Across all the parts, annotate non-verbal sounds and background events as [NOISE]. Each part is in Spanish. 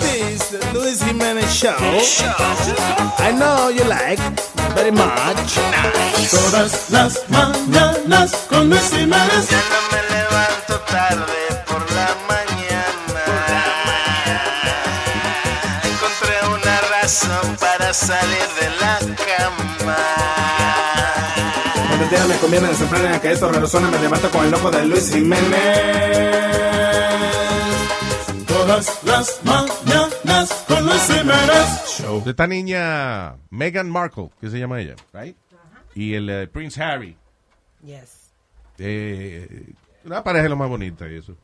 This Luis Jimenez show. I know you like very much. Todas las mañanas con Luis Jiménez. Ya no me levanto tarde por la mañana. Encontré una razón para salir de la cama. Cuando día me conviene desenfrenar que esto resuena, me levanto con el ojo de Luis Jiménez. Todas las mañanas con Luis Jiménez. De esta niña Meghan Markle, que se llama ella, right? Y el eh, Prince Harry. Yes. Eh, una pareja lo más bonita y eso.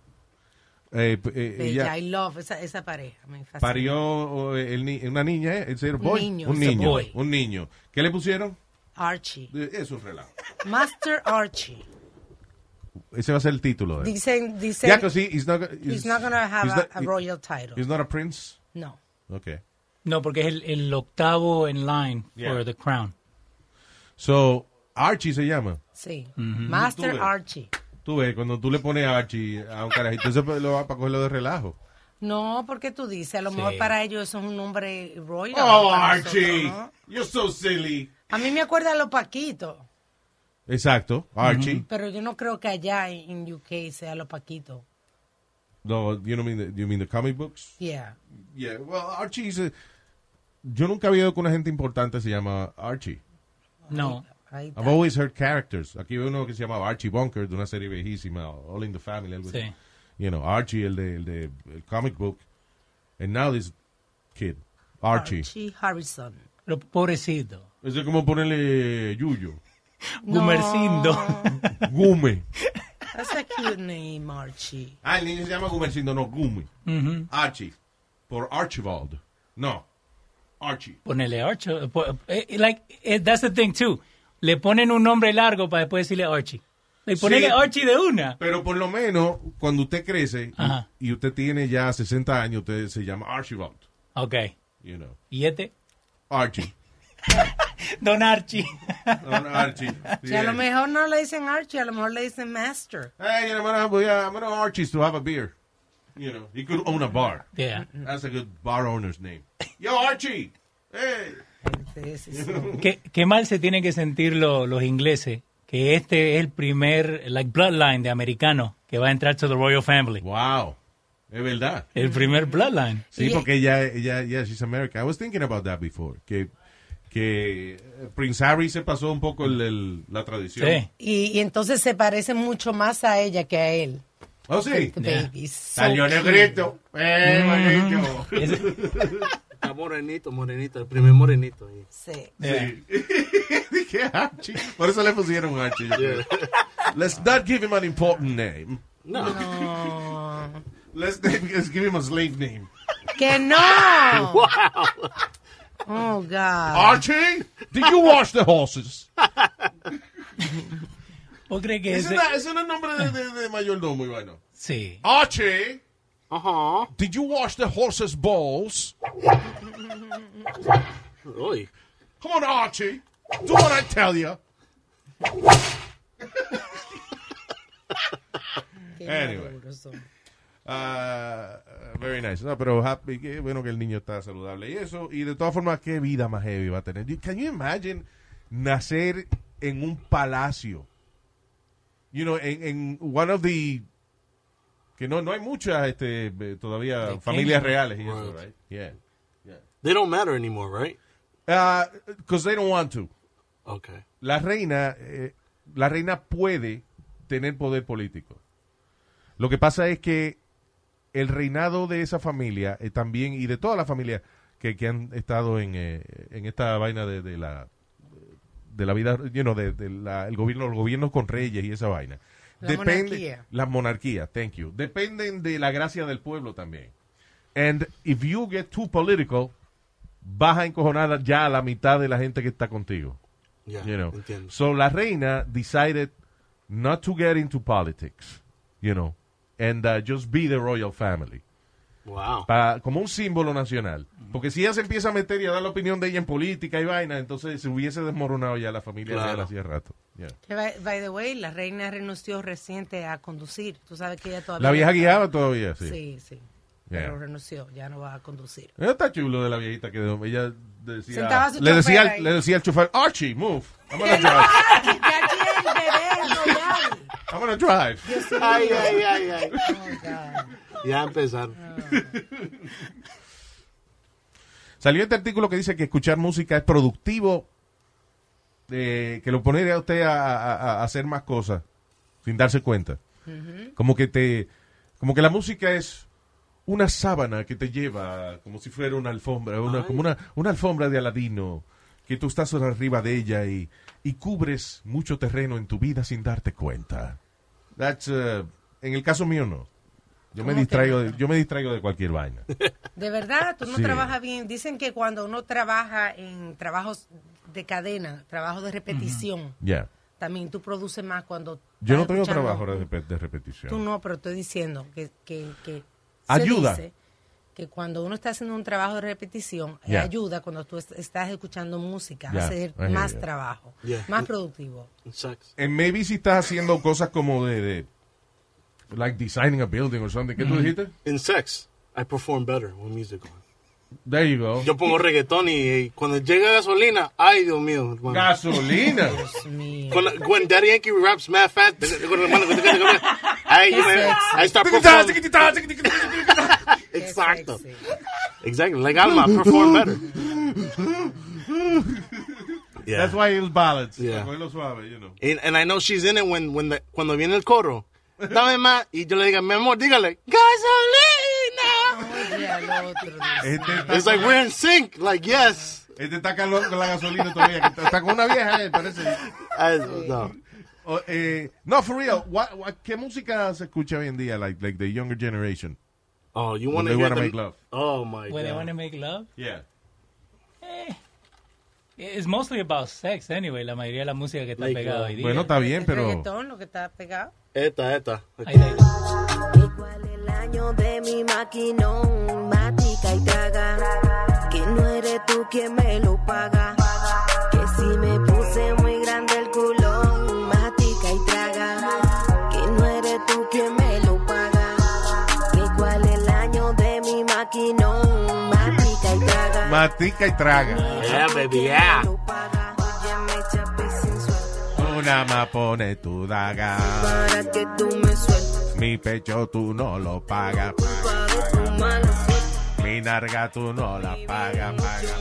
Eh, eh, Bella, ella I love esa, esa pareja. Me parió eh, el una niña, ¿eh? ¿Es boy? niño, Un niño. boy. Un niño. ¿Qué le pusieron? Archie. Eh, Es un relajo. Master Archie. Ese va a ser el título de. Dicen, dicen Ya que sí, he's not, go- he's not gonna have he's a, not- a royal title. He's not a prince? No. Okay. No, porque es el, el octavo en line Yeah. for the crown. So, Archie se llama. Sí. Master Tú. Archie. Tú ves, cuando tú le pones Archie a un carajito, eso lo va para cogerlo de relajo. No, porque tú dices, a lo mejor Sí. para ellos eso es un nombre royal. Oh, Archie, nosotros, ¿no? you're so silly. A mí me acuerda a los Paquitos, Exacto, Archie. pero yo no creo que allá en UK sea los Paquitos. No, you don't mean the, you mean the comic books? Yeah. Yeah, well, Archie is a- Yo nunca había oído que una gente importante se llama Archie. No. I've always heard characters. Aquí veo uno que se llamaba Archie Bunker, de una serie viejísima, All in the Family. algo así. Sí. You know, Archie, el de, el de el comic book. And now this kid, Archie. Archie Harrison. Pero pobrecito. Eso es como ponerle Yuyo. Gumercindo. [LAUGHS] Gume. That's a cute name, Archie. Ah, el niño se llama Gumercindo, no Gume. Ujú. Archie. Por Archibald. No. Archie. Ponele Archie. po- eh, Like, eh, that's the thing too. Le ponen un nombre largo para después decirle Archie. Le ponele Sí. Archie de una. Pero por lo menos, cuando usted crece y- Ajá. y, usted tiene ya 60 años, usted se llama Archibald. Ok. You know. ¿Y este? Archie. [LAUGHS] [LAUGHS] Don Archie. Don Archie. [LAUGHS] Si a lo mejor no le dicen Archie, a lo mejor le dicen Master. Hey, you know, I'm gonna, yeah, I'm gonna Archie's to have a beer. You know, he could own a bar. Yeah. That's a good bar owner's name. Yo, Archie. Hey. Sí, sí, sí. ¿Qué, qué mal se tienen que sentir lo- los ingleses que este es el primer like bloodline de americano que va a entrar to the royal family. Wow. Es verdad. El primer bloodline. Sí, porque ella, ella, yeah, she's American. I was thinking about that before. Que, que Prince Harry se pasó un poco el- el- la tradición. Sí. Y, y entonces se parece mucho más a ella que a él. Oh, sí. Yeah. baby. So Salió cute. negrito. Eh, manito. Está morenito, morenito, el primer morenito. ahí. Sí. Yeah. [LAUGHS] Dije Archie. Por eso le pusieron Archie. creo. Let's not give him an important name. No. No. Let's, [LAUGHS] let's give him a slave name. ¡Que no! Oh, God. Archie, did you wash the horses? ¿Vos crees que Ese ese? no ese no es nombre de, de, de mayordomo, bueno. Sí. Archie, Ajá. did you wash the horses' balls? Uy. Come on, Archie. Do what I tell you. Qué Anyway. maduros son. Ah, very nice. No, pero happy, qué bueno que el niño está saludable y eso. Y de todas formas, qué vida más heavy va a tener. Can you imagine nacer en un palacio? You know, en, en one of the que no no hay muchas este eh, todavía De familias reales y eso, Right. right? Yeah. They don't matter anymore, right? Because they don't want to. Okay. La reina, eh, la reina puede tener poder político. Lo que pasa es que el reinado de esa familia eh, también y de toda la familia que, que han estado en, eh, en esta vaina de, de la de la vida, you know, de, de la- el gobierno, los gobiernos con reyes y esa vaina. La monarquía. La monarquía, thank you. Dependen de la gracia del pueblo también. And if you get too political, vas a encojonar ya a la mitad de la gente que está contigo. Yeah. You know. Entiendo. So la reina decided not to get into politics, you know, and uh, just be the royal family. Wow. Pa- como un símbolo nacional. Porque si ella se empieza a meter y a dar la opinión de ella en política y vaina, entonces se hubiese desmoronado ya la familia Claro. real hacía rato. Yeah. Que, by, by the way, la reina renunció reciente a conducir. Tú sabes que ella todavía... La vieja guiaba todavía, sí. Sí, sí. pero Yeah. renunció, ya no va a conducir. Eso está chulo de la viejita que ella decía, Sentaba a su le decía, le decía al chofer, Archie, move, I'm gonna drive, Ya quiere el bebé, no, ya. I'm gonna drive. Ay, ay, ay, ay. Oh, God. Ya empezaron. [LAUGHS] Salió este artículo que dice que escuchar música es productivo, eh, que lo pone a usted a, a- a hacer más cosas sin darse cuenta. Como que te, como que la música es una sábana que te lleva como si fuera una alfombra, una, como una, una alfombra de Aladino, que tú estás arriba de ella y, y cubres mucho terreno en tu vida sin darte cuenta. That's, uh, en el caso mío no. Yo me ¿Cómo que distraigo, de, yo me distraigo de cualquier vaina. De verdad, tú no Sí. trabajas bien. Dicen que cuando uno trabaja en trabajos de cadena, trabajo de repetición, Ya. también tú produces más cuando... Yo no tengo trabajo de, de repetición. Tú no, pero estoy diciendo que... que, que Ayuda. dice que cuando uno está haciendo un trabajo de repetición, eh, Ya. ayuda cuando tú est- estás escuchando música, Ya, a hacer más you. trabajo, Yeah. más productivo. Sex. And maybe si estás haciendo cosas como de, de like designing a building or something. ¿Qué tú dijiste? In sex, I perform better with music on. There you go. Yo pongo reggaetón y, y cuando llega gasolina, ay Dios mío, hermano. Gasolina. Dios mío. Cuando, when Daddy Yankee raps mad fast, [LAUGHS] start performing. Qué Exacto. Like Alma, I perform better. Yeah. That's why it was ballads. Yeah. Suave, you know. And, and I know she's in it when, when the, cuando viene el coro. Dame más. Y yo le digo, mi amor, dígale, gasolina. Este está, It's like we're in sync. Like, yes. este está con la gasolina todavía. Está, está con una vieja, eh, parece. No. O, eh, no, for real. What, what, ¿Qué música se escucha hoy en día? Like, like the younger generation. Oh, you When want they to hear make love. Oh my When they god. want to make love. Yeah. It's mostly about sex anyway, la mayoría de la música que está Like, pegada uh, hoy día. Bueno, está bien, pero... reggaetón, lo que está pegado. Esta, esta. Ahí está, ahí está. ¿Y cuál es el año de mi maquinón? Matica y traga. Que no eres tú quien me lo paga. Que si me puse Matica y traga. Yeah, baby, yeah. Paga. Una más pone tu daga. Para que tú me sueltes. Mi pecho tú no lo pagas. Mala suerte. Mi narga tú no la pagas, paga,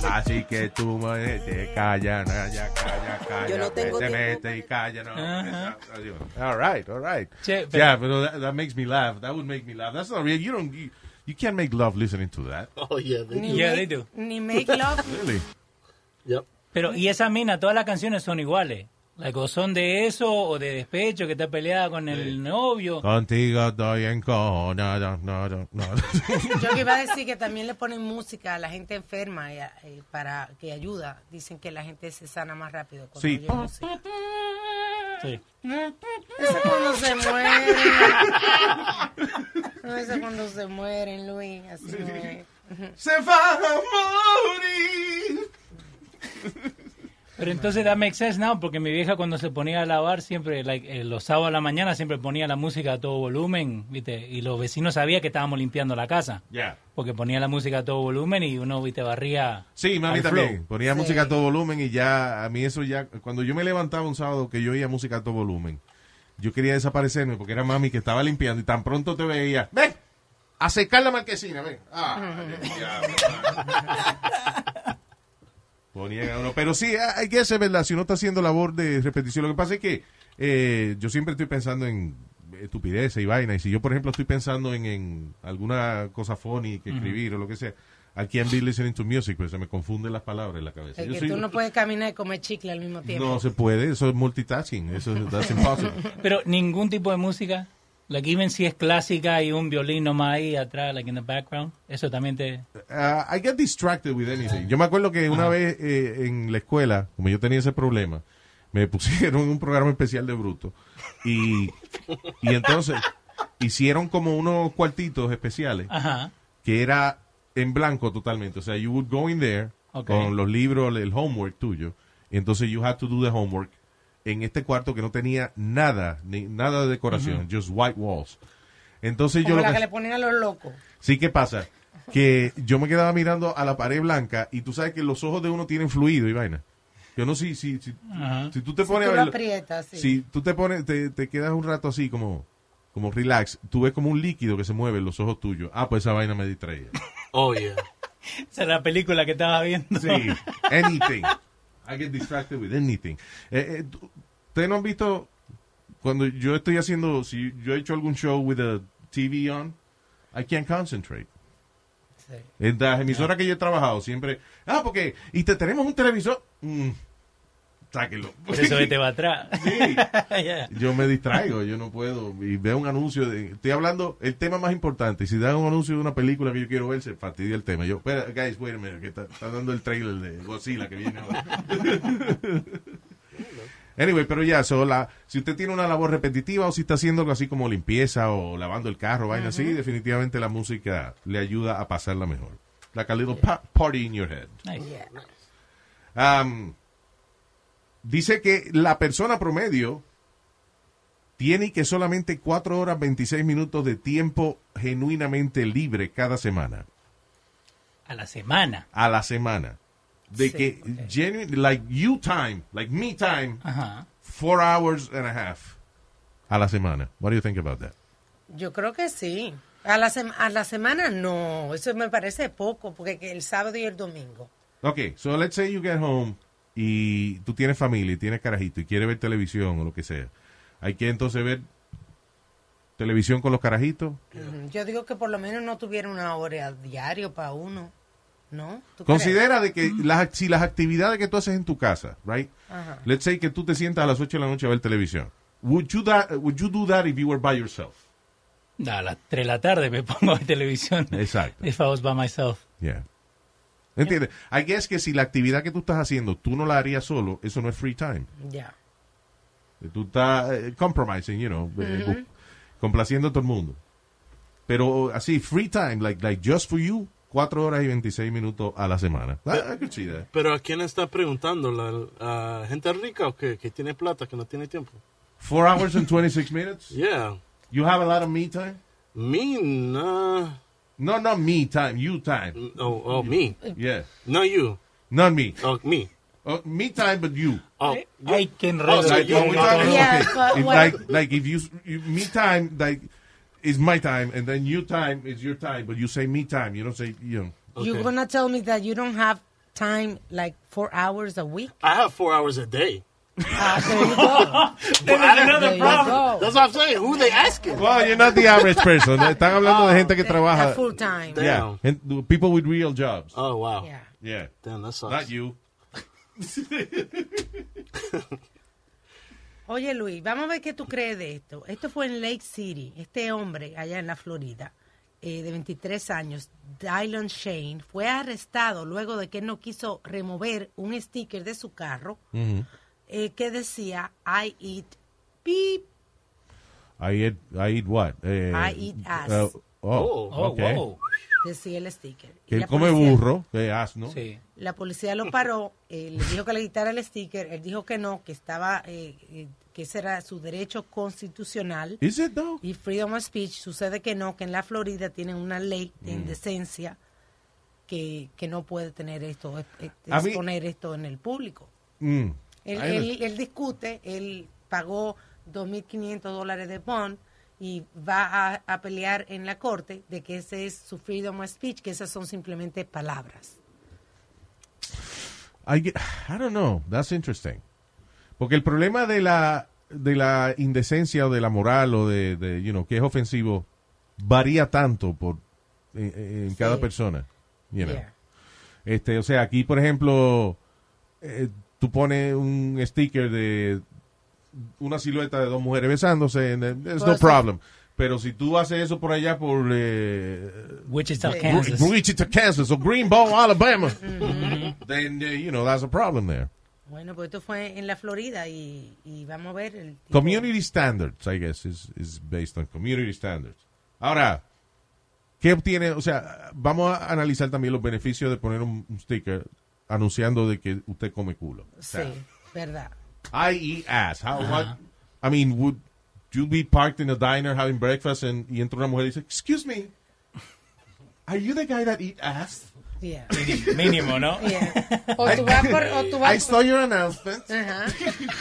paga. Así que tú me te calla, no, ya calla, calla. Yo no tengo te tiempo. mete y calla, no. Ajá. All right, all right. Che, pero- yeah, but that, that makes me laugh. That would make me laugh. That's not real. You don't. You, you can't make love listening to that. [LAUGHS] Oh yeah. They, Ni Yeah, make, they do. Ni make love. [LAUGHS] Really? yep. Pero, y esa mina, todas las canciones son iguales. Like, o son de eso, o de despecho, que está peleada con el novio. Contigo estoy en cona. No, no, no, no. Yo que iba a decir que también le ponen música a la gente enferma y a- eh, para que ayuda. Dicen que la gente se sana más rápido cuando Sí. oye música. Sí. Eso es cuando se mueren. No, eso es cuando se mueren, Luis. Así es. Se va a morir. Pero entonces that makes sense now, porque mi vieja cuando se ponía a lavar siempre, like, eh, los sábados a la mañana siempre ponía la música a todo volumen, ¿viste? Y los vecinos sabían que estábamos limpiando la casa. Ya. Porque ponía la música a todo volumen y uno, ¿viste? Barría. Sí, mami también. flow. Ponía Sí. música a todo volumen y ya, a mí eso ya, cuando yo me levantaba un sábado que yo oía música a todo volumen, yo quería desaparecerme porque era mami que estaba limpiando y tan pronto te veía, ven, a secar la marquesina, ven. Ah. [LAUGHS] Uno. Pero sí, hay que ser verdad, si uno está haciendo labor de repetición, lo que pasa es que eh, yo siempre estoy pensando en estupideces y vaina, y si yo, por ejemplo, estoy pensando en, en alguna cosa funny que escribir o lo que sea, I can't be listening to music, pues se me confunden las palabras en la cabeza. Es Yo que soy- tú no puedes caminar y comer chicle al mismo tiempo. no se puede, eso es multitasking, eso es that's impossible. [LAUGHS] Pero ningún tipo de música, like even si es clásica y un violín nomás ahí atrás, like in the background, eso también te... Uh, I get distracted with anything. Yo me acuerdo que una vez eh, en la escuela, como yo tenía ese problema, me pusieron un programa especial de bruto y, [LAUGHS] y entonces hicieron como unos cuartitos especiales que era en blanco totalmente. O sea, you would go in there con los libros, el homework tuyo. Y entonces you had to do the homework en este cuarto que no tenía nada, ni nada de decoración, just white walls. Entonces yo Como lo la que- que le ponen a los locos. Sí, ¿qué pasa? Que yo me quedaba mirando a la pared blanca y tú sabes que los ojos de uno tienen fluido y vaina. Yo no sé si, si, si tú te Si pones tú a lo ver... aprietas, sí. Si tú te pones, te, te quedas un rato así como, como relax, tú ves como un líquido que se mueve en los ojos tuyos. Ah, pues esa vaina me distraía. Oh, yeah. [LAUGHS] Esa es la película que estaba viendo. Sí, anything. I get distracted with anything. Eh, eh, ¿Ustedes no han visto cuando yo estoy haciendo, si yo he hecho algún show with a TV on, I can't concentrate. Sí. En las emisoras que yo he trabajado siempre, ah, porque, y te tenemos un televisor, mm, sáquelo. Por eso vete va atrás. [LAUGHS] Sí. [LAUGHS] Yo me distraigo, yo no puedo. Y veo un anuncio de. Estoy hablando el tema más importante. Si dan un anuncio de una película que yo quiero ver, se fastidia el tema. Yo, espera, guys, wait a minute, que está, está dando el trailer de Godzilla que viene ahora. [LAUGHS] anyway, pero ya, so, la- si usted tiene una labor repetitiva o si está haciendo algo así como limpieza o lavando el carro, vaina así, definitivamente la música le ayuda a pasarla mejor. Like a little pa- party in your head. Nice. Um, dice que la persona promedio tiene que solamente 4 horas 26 minutos de tiempo genuinamente libre cada semana. A la semana. A la semana. De Sí, que, ok. genuine, like you time, like me time, Ajá. four hours and a half a la semana. What do you think about that? Yo creo que sí. A la, a la semana no, eso me parece poco, porque que el sábado y el domingo. Okay, so let's say you get home y tú tienes familia y tienes carajito y quieres ver televisión o lo que sea. Hay que entonces ver televisión con los carajitos. Yo digo que por lo menos no tuviera una hora diario para uno, ¿no? Considera de que las, si las actividades que tú haces en tu casa, right? Ajá. Let's say que tú te sientas a las 8 de la noche a ver televisión. Would you, that, would you do that if you were by yourself? A las 3 de la tarde me [LAUGHS] pongo a ver televisión. Exacto. If I was by myself. Yeah. ¿Entiendes? I guess que si la actividad que tú estás haciendo tú no la harías solo, eso no es free time. Ya. Tú estás eh, compromising, you know, eh, complaciendo a todo el mundo. Pero así, free time, like, like just for you, 4 horas y 26 minutos a la semana. Could see that. Pero ¿a quién está preguntando? ¿La, ¿A gente rica o qué? Que tiene plata, que no tiene tiempo. 4 hours and 26 minutes? [LAUGHS] Yeah. You have a lot of me time? Me, no. No, not me time, you time. Oh, oh, me. Yeah. No you. Not me. Oh, me. Oh, me time, but you. Oh, Ay, qué enredo. Oh, so Like, oh, you- what talking- Yeah, okay. If like, like if you, you, me time, like, is my time, and then you time is your time, but you say me time. You don't say, you know. You're gonna tell me that you don't have time like four hours a week? I have four hours a day. Ah, there you go. [LAUGHS] But I don't- There you go. That's what I'm saying. Who they asking? Well, you're not the average person. [LAUGHS] Están hablando de gente que A trabaja. full time. Yeah. Gen- People with real jobs. Oh, wow. Yeah. Yeah. Damn, that sucks. Not you. [LAUGHS] Oye, Luis, vamos a ver qué tú crees de esto. Esto fue en Lake City. Este hombre allá en la Florida, eh, de 23 años, Dylan Shane, fue arrestado luego de que él no quiso remover un sticker de su carro eh, que decía I eat beep. I eat, I eat what? Eh, I eat ass. uh, oh, Oh, okay. wow. Decía el sticker. Que él la come policía- burro, que asno. Sí. La policía lo paró, eh, le dijo que le quitara el sticker, él dijo que no, que estaba, eh, eh, que ese era su derecho constitucional. Is it though? Y freedom of speech, sucede que no, que en la Florida tienen una ley de indecencia que, que no puede tener esto, eh, eh, mí- exponer esto en el público. Mm. Él, él, él discute, él pagó 2.500 dólares de bond y va a, a pelear en la corte de que ese es su freedom of speech, que esas son simplemente palabras. I, get- I don't know. That's interesting. Porque el problema de la de la indecencia o de la moral o de, de, you know, que es ofensivo varía tanto por en, en cada Sí. persona. You know. Yeah. Este, o sea, aquí, por ejemplo, eh, tú pones un sticker de una silueta de dos mujeres besándose, then there's no problem. Pero si tú haces eso por allá por eh, Wichita. Kansas. Wichita, Kansas, o Greenbow, Alabama, [LAUGHS] then uh, you know that's a problem there. Bueno, pues esto fue en la Florida y, y vamos a ver el tipo- Community standards, I guess, is, is based on community standards. Ahora, ¿qué obtiene? O sea, vamos a analizar también los beneficios de poner un, un sticker anunciando de que usted come culo. O Sí, verdad. I eat ass. How, what, I mean, would, you'll be parked in a diner having breakfast and, y entra una mujer y dice, excuse me, are you the guy that eat ass? Yeah. [LAUGHS] Mínimo, ¿no? Yeah. O tú vas por, o tú vas I saw your announcement. Ajá.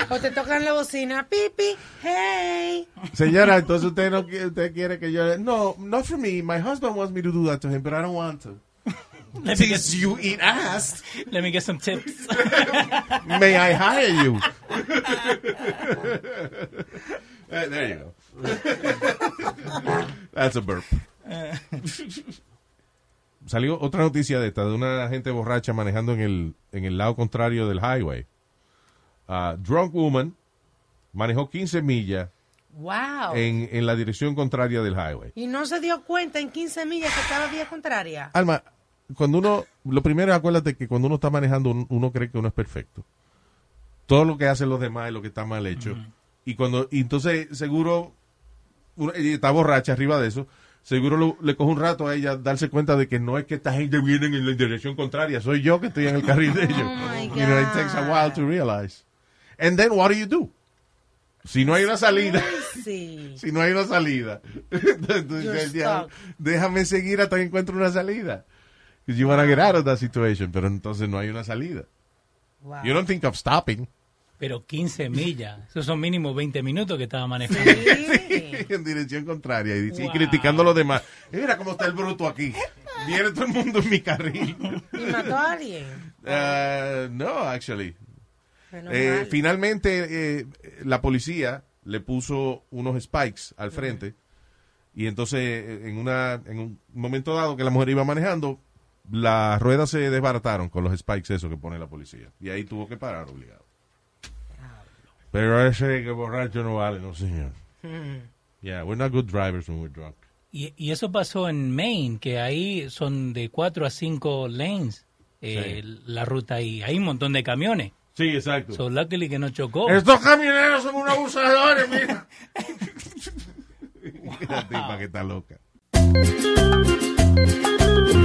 O te tocan la bocina, pipi, hey. Señora, entonces usted no usted quiere que yo no, not for me. My husband wants me to do that to him, but I don't want to. Let me, get, you eat ass, let me get some tips. [LAUGHS] may I hire you? [LAUGHS] Eh, there you go. [LAUGHS] That's a burp. Salió otra noticia de esta, de una gente borracha manejando en el, en el lado contrario del highway. A drunk woman manejó 15 millas Wow. en, en la dirección contraria del highway. Y no se dio cuenta en 15 millas que estaba vía contraria. Alma, cuando uno, lo primero acuérdate que cuando uno está manejando, uno, cree que uno es perfecto. Todo lo que hacen los demás es lo que está mal hecho. Y cuando, y entonces seguro, uno- está borracha arriba de eso, seguro lo- le coge un rato a ella darse cuenta de que no es que esta gente viene en la dirección contraria, soy yo que estoy en el carril de ellos. [LAUGHS] You know, it takes a while to realize. And then what do you do? Si no hay una salida, Sí. [LAUGHS] si no hay una salida, [LAUGHS] entonces, ya, déjame seguir hasta que encuentre una salida. Because you want to get out of that situation, pero entonces no hay una salida. Wow. You don't think of stopping Pero 15 millas. Esos son mínimo 20 minutos que estaba manejando. Sí. [LAUGHS] en dirección contraria y, criticando a los demás. Mira cómo está el bruto aquí. Viene todo el mundo en mi carril. Y mató a alguien. Uh, [LAUGHS] no, actually. Eh, finalmente, eh, la policía le puso unos spikes al frente. Y entonces, en, una, en un momento dado que la mujer iba manejando, las ruedas se desbarataron con los spikes esos que pone la policía. Y ahí tuvo que parar obligado. Pero ese que borracho no vale, no señor. Yeah, we're not good drivers when we're drunk. Y, y eso pasó en Maine, que ahí son de 4 a 5 lanes eh, la ruta y hay un montón de camiones. Sí, exacto. So luckily que no chocó. Estos camioneros son unos abusadores, mira. [LAUGHS] [LAUGHS] La tipa que está loca.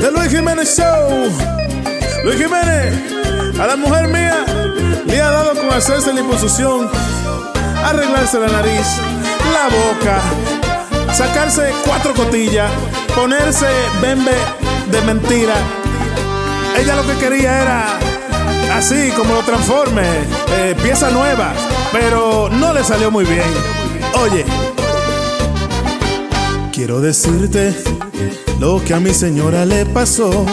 The Luis Jiménez Show. Luis Jiménez, a la mujer mía le ha dado con hacerse la imposición, arreglarse la nariz, la boca, sacarse cuatro cotillas, ponerse bembe de mentira. Ella lo que quería era así como lo transforme, eh, pieza nueva, pero no le salió muy bien. Oye, quiero decirte lo que a mi señora le pasó.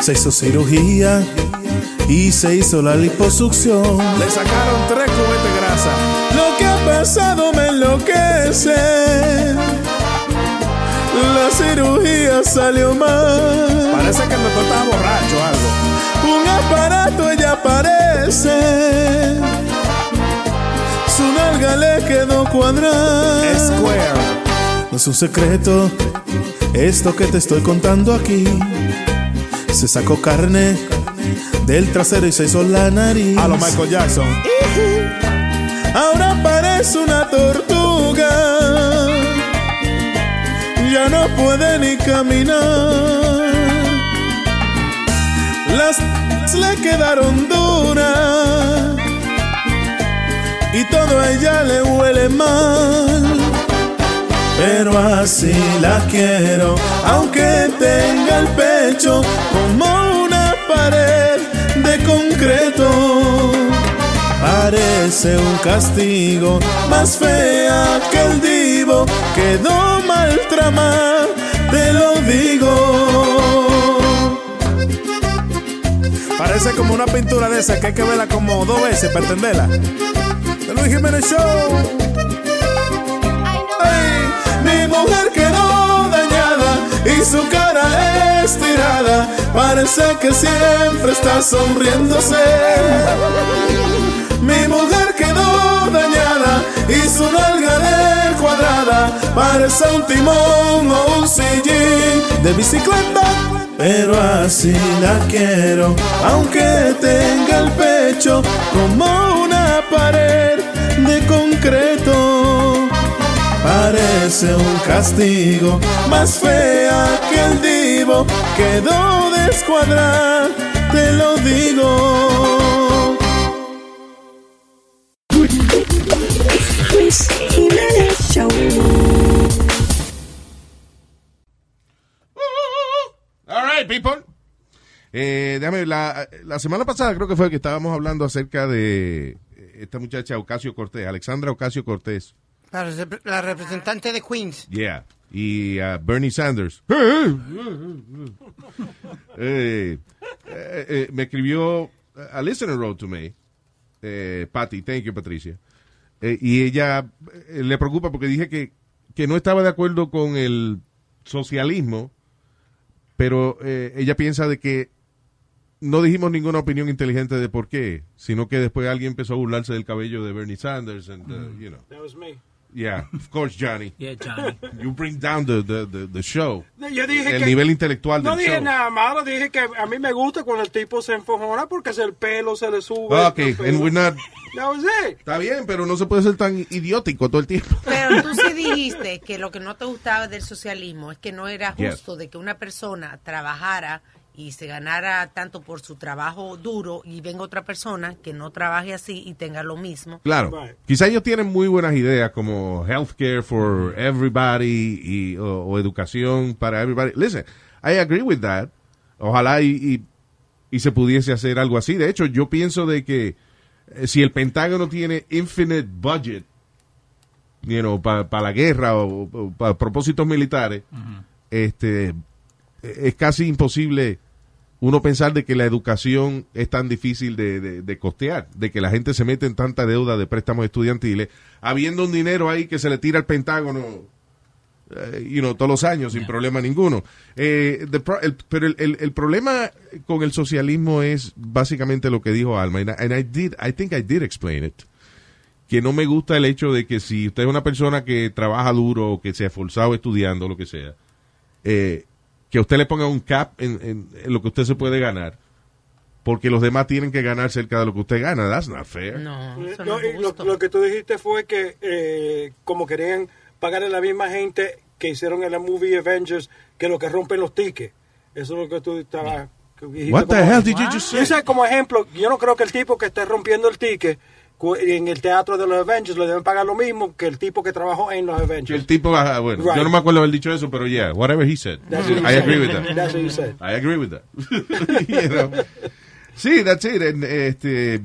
Se hizo cirugía y se hizo la liposucción. Le sacaron tres cubetes de grasa. Lo que ha pasado me enloquece. La cirugía salió mal. Parece que el doctor estaba borracho o algo. Un aparato ella parece. Su nalga le quedó cuadrada. Square. No es un secreto esto que te estoy contando aquí. Se sacó carne del trasero y se hizo la nariz. A lo Michael Jackson. Ahora parece una tortuga. Ya no puede ni caminar. Las le quedaron duras. Y todo a ella le huele mal pero así la quiero, aunque tenga el pecho como una pared de concreto. Parece un castigo, más fea que el divo, quedó mal tramada, te lo digo. Parece como una pintura de esa que hay que verla como dos veces para entenderla. De Luis Jiménez Show. Mujer quedó dañada y su cara estirada. Parece que siempre está sonriéndose. Mi mujer quedó dañada y su nalga de cuadrada. Parece un timón o un sillín de bicicleta. Pero así la quiero, aunque tenga el pecho como Parece un castigo, más fea que el divo, quedó descuadrada, te lo digo. All right, people. Eh, déjame, la, la semana pasada creo que fue que estábamos hablando acerca de esta muchacha Ocasio Cortés, Alexandra Ocasio Cortés. La, rep- la representante de Queens. Yeah. Y uh, Bernie Sanders. [LAUGHS] Eh, eh, eh, me escribió, a listener wrote to me, eh, Patty, thank you, Patricia. Eh, y ella eh, le preocupa porque dije que, que no estaba de acuerdo con el socialismo, pero eh, ella piensa de que no dijimos ninguna opinión inteligente de por qué, sino que después alguien empezó a burlarse del cabello de Bernie Sanders, and, uh, you know. That was me. Yeah, of course, Johnny. [LAUGHS] Yeah, Johnny. You bring down the, the, the, the show. Yo dije el que- nivel intelectual No del dije show. nada malo, dije que a mí me gusta cuando el tipo se enfojona porque el pelo se le sube. Ok, and we're not... That was it. Está bien, pero no se puede ser tan idiótico todo el tiempo. Pero tú sí dijiste que lo que no te gustaba del socialismo es que no era Yes. justo de que una persona trabajara y se ganara tanto por su trabajo duro y venga otra persona que no trabaje así y tenga lo mismo. Claro. Quizá ellos tienen muy buenas ideas como healthcare for everybody y, o, o educación para everybody. Listen, I agree with that. Ojalá y, y, y se pudiese hacer algo así. De hecho, yo pienso de que eh, si el Pentágono tiene infinite budget, you know, para la guerra o, para propósitos militares, este es casi imposible uno pensar de que la educación es tan difícil de, de- de costear, de que la gente se mete en tanta deuda de préstamos estudiantiles, habiendo un dinero ahí que se le tira al Pentágono, eh, you know, todos los años sin problema ninguno. Eh, the el- pero el, el- el problema con el socialismo es básicamente lo que dijo Alma, and I, and I did, I think I did explain it que no me gusta el hecho de que si usted es una persona que trabaja duro o que se ha esforzado estudiando, lo que sea, eh, que usted le ponga un cap en, en- en lo que usted se puede ganar, porque los demás tienen que ganar cerca de lo que usted gana. That's not fair. No, No, lo, lo que tú dijiste fue que eh, como querían pagarle a la misma gente que hicieron en la movie Avengers que lo que rompen los tickets. Eso es lo que tú estabas... que dijiste What the como- hell did you just say? Sé, como ejemplo, yo no creo que el tipo que esté rompiendo el ticket en el teatro de los Avengers le deben pagar lo mismo que el tipo que trabajó en los Avengers. el tipo, ah, bueno, Right. yo no me acuerdo haber dicho eso, pero yeah, whatever he said. That's I said. agree with that. That's what he said. I agree with that. [LAUGHS] You know. Sí, that's it. Este,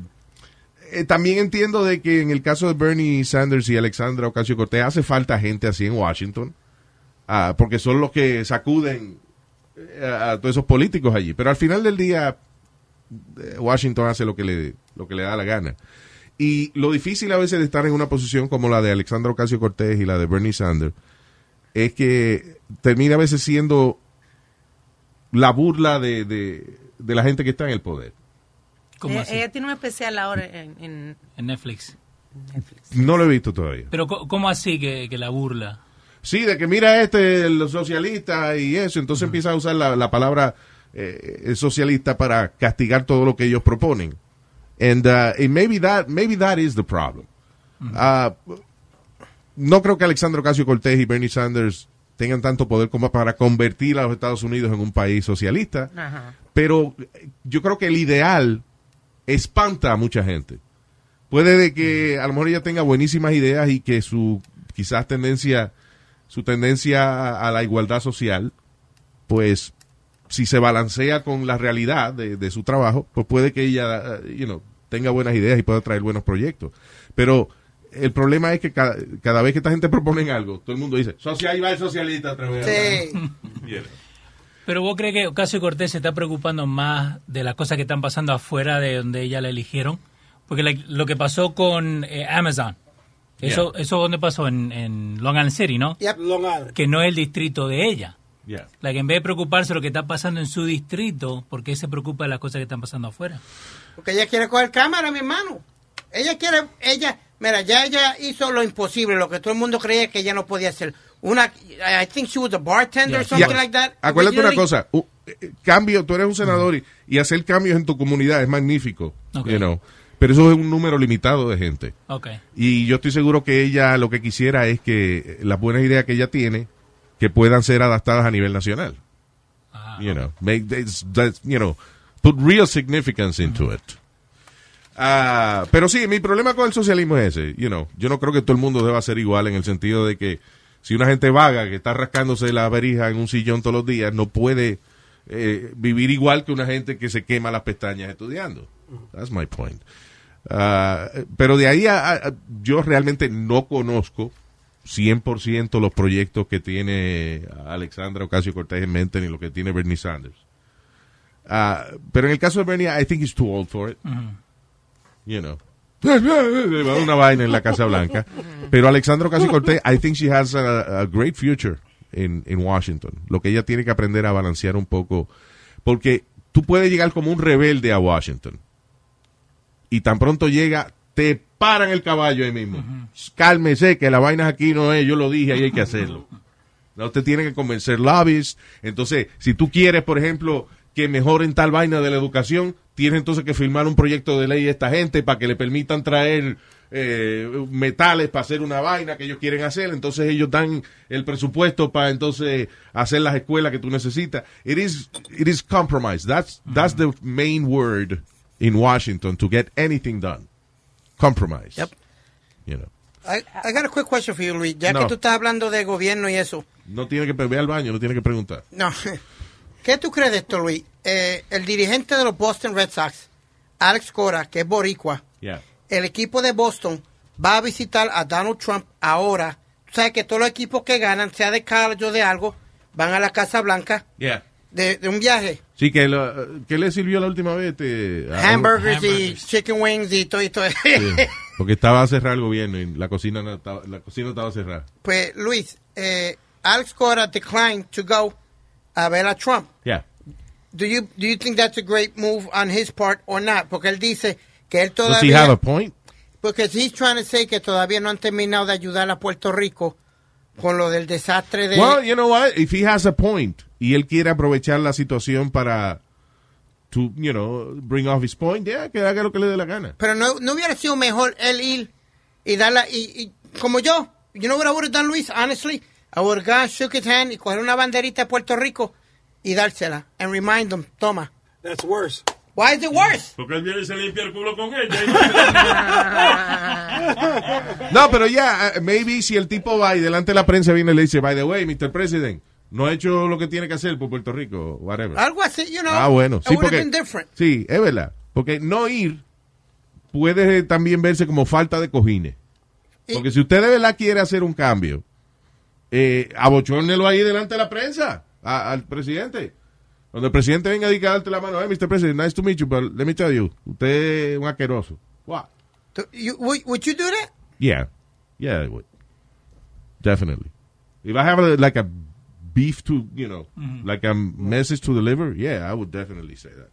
eh, también entiendo de que en el caso de Bernie Sanders y Alexandra Ocasio Cortés hace falta gente así en Washington, ah, porque son los que sacuden eh, a, a todos esos políticos allí. Pero al final del día, eh, Washington hace lo que le, lo que le da la gana. Y lo difícil a veces de estar en una posición como la de Alexandra Ocasio Cortés y la de Bernie Sanders es que termina a veces siendo la burla de, de, de la gente que está en el poder. ¿Cómo Eh, así? Ella tiene un especial ahora en, en- En Netflix. No lo he visto todavía. Pero co- ¿cómo así que, que la burla? Sí, de que mira este, los socialistas y eso, entonces empieza a usar la, la palabra eh, socialista para castigar todo lo que ellos proponen. And, uh, and maybe that, maybe that is the problem. Ah, no creo que Alexandro Ocasio Cortés y Bernie Sanders tengan tanto poder como para convertir a los Estados Unidos en un país socialista, Ajá. pero yo creo que el ideal espanta a mucha gente. Puede de que a lo mejor ella tenga buenísimas ideas y que su quizás tendencia, su tendencia a, a la igualdad social, pues si se balancea con la realidad de, de su trabajo, pues puede que ella, eh, you know, tenga buenas ideas y pueda traer buenos proyectos. Pero el problema es que cada, cada vez que esta gente propone algo, todo el mundo dice, social, ahí va el socialista otra vez. Sí. [LAUGHS] Yeah. Pero vos crees que Ocasio Cortés se está preocupando más de las cosas que están pasando afuera de donde ella la eligieron. Porque lo que pasó con eh, Amazon, eso, eso dónde pasó en, en Long Island City, ¿no? Long Island. Que no es el distrito de ella. Yeah. Like, en vez de preocuparse de lo que está pasando en su distrito, ¿por qué se preocupa de las cosas que están pasando afuera? Porque ella quiere coger cámara, mi hermano. Ella quiere, ella, mira, ya ella hizo lo imposible, lo que todo el mundo creía que ella no podía hacer. Una, I think she was a bartender or something Yeah. like that. Acuérdate una cosa, u- eh, cambio, tú eres un senador y, y hacer cambios en tu comunidad es magnífico, Ok. you know, pero eso es un número limitado de gente. Ok. Y yo estoy seguro que ella lo que quisiera es que eh, las buenas ideas que ella tiene que puedan ser adaptadas a nivel nacional. You know, make this- that's, you know, put real significance into it. Ah, pero sí, mi problema con el socialismo es ese. You know, yo no creo que todo el mundo deba ser igual en el sentido de que si una gente vaga que está rascándose la verija en un sillón todos los días no puede eh, vivir igual que una gente que se quema las pestañas estudiando. That's my point. Ah, pero de ahí a, a- yo realmente no conozco 100% los proyectos que tiene Alexandra Ocasio Cortés en mente ni lo que tiene Bernie Sanders. Ah, pero en el caso de Bernie, I think he's too old for it. You know. [LAUGHS] Una vaina en la Casa Blanca. Pero Alexandra Ocasio Cortés, I think she has a, a great future in, in Washington. Lo que ella tiene que aprender a balancear un poco. Porque tú puedes llegar como un rebelde a Washington. Y tan pronto llega, te paran el caballo ahí mismo. Cálmese, que la vaina aquí no es, yo lo dije y hay que hacerlo. No, usted tiene que convencer lobbies. Entonces, si tú quieres, por ejemplo, que mejoren tal vaina de la educación, tienes entonces que firmar un proyecto de ley a esta gente para que le permitan traer eh, metales para hacer una vaina que ellos quieren hacer. Entonces ellos dan el presupuesto para entonces hacer las escuelas que tú necesitas. It is, it is compromise. That's, that's the main word in Washington to get anything done. Compromise. Yep. You know. I, I got a quick question for you, Luis. Ya No. que tú estás hablando de gobierno y eso. No tiene que ve al baño, no tiene que preguntar. No. [LAUGHS] ¿Qué tú crees de esto, Luis? Eh, el dirigente de los Boston Red Sox, Alex Cora, que es boricua, Yeah. el equipo de Boston va a visitar a Donald Trump ahora. Tú sabes que todos los equipos que ganan, sea de college o de algo, van a la Casa Blanca Yeah. De, de un viaje. Sí, que lo, ¿qué le sirvió la última vez? Este, a- Hamburgers, y chicken wings y todo y todo. Sí, porque estaba cerrado el gobierno y la cocina no estaba, la cocina estaba cerrada. pues, Luis, eh, Alex Cora declined to go a ver a Trump. Yeah. Do you, do you think that's a great move on his part or not? Porque él dice que él Does he have todavía... a point? Porque he's trying to say que todavía no han terminado de ayudar a Puerto Rico con lo del desastre de... Well, you know what? If he has a point y él quiere aprovechar la situación para to, you know, bring off his point, yeah, que haga lo que le dé la gana. Pero no, no hubiera sido mejor él ir y darla... Y, y como yo, you know what I would have done, Luis? Honestly, I would have gone, shook his hand y coger una banderita de Puerto Rico y dársela. And remind them, toma. That's worse. Why is it worse? [LAUGHS] Porque él viene y se limpia el culo con ella. [LAUGHS] No, pero ya, uh, maybe si el tipo va y delante de la prensa viene y le dice, by the way, Mr. President, no ha hecho lo que tiene que hacer por Puerto Rico, whatever. Algo así, you know. Ah, bueno. Sí, porque, sí, es verdad. Porque no ir puede también verse como falta de cojines. Porque si usted de verdad quiere hacer un cambio, eh, abochórnelo ahí delante de la prensa, a- al presidente. Cuando el presidente venga a darte la mano, hey, Mr. President, nice to meet you, but let me tell you, usted es un asqueroso. What? You, would, would you do that? Yeah. Yeah, I would. Definitely. If I have a, like a beef to, you know, like a message to deliver, yeah, I would definitely say that.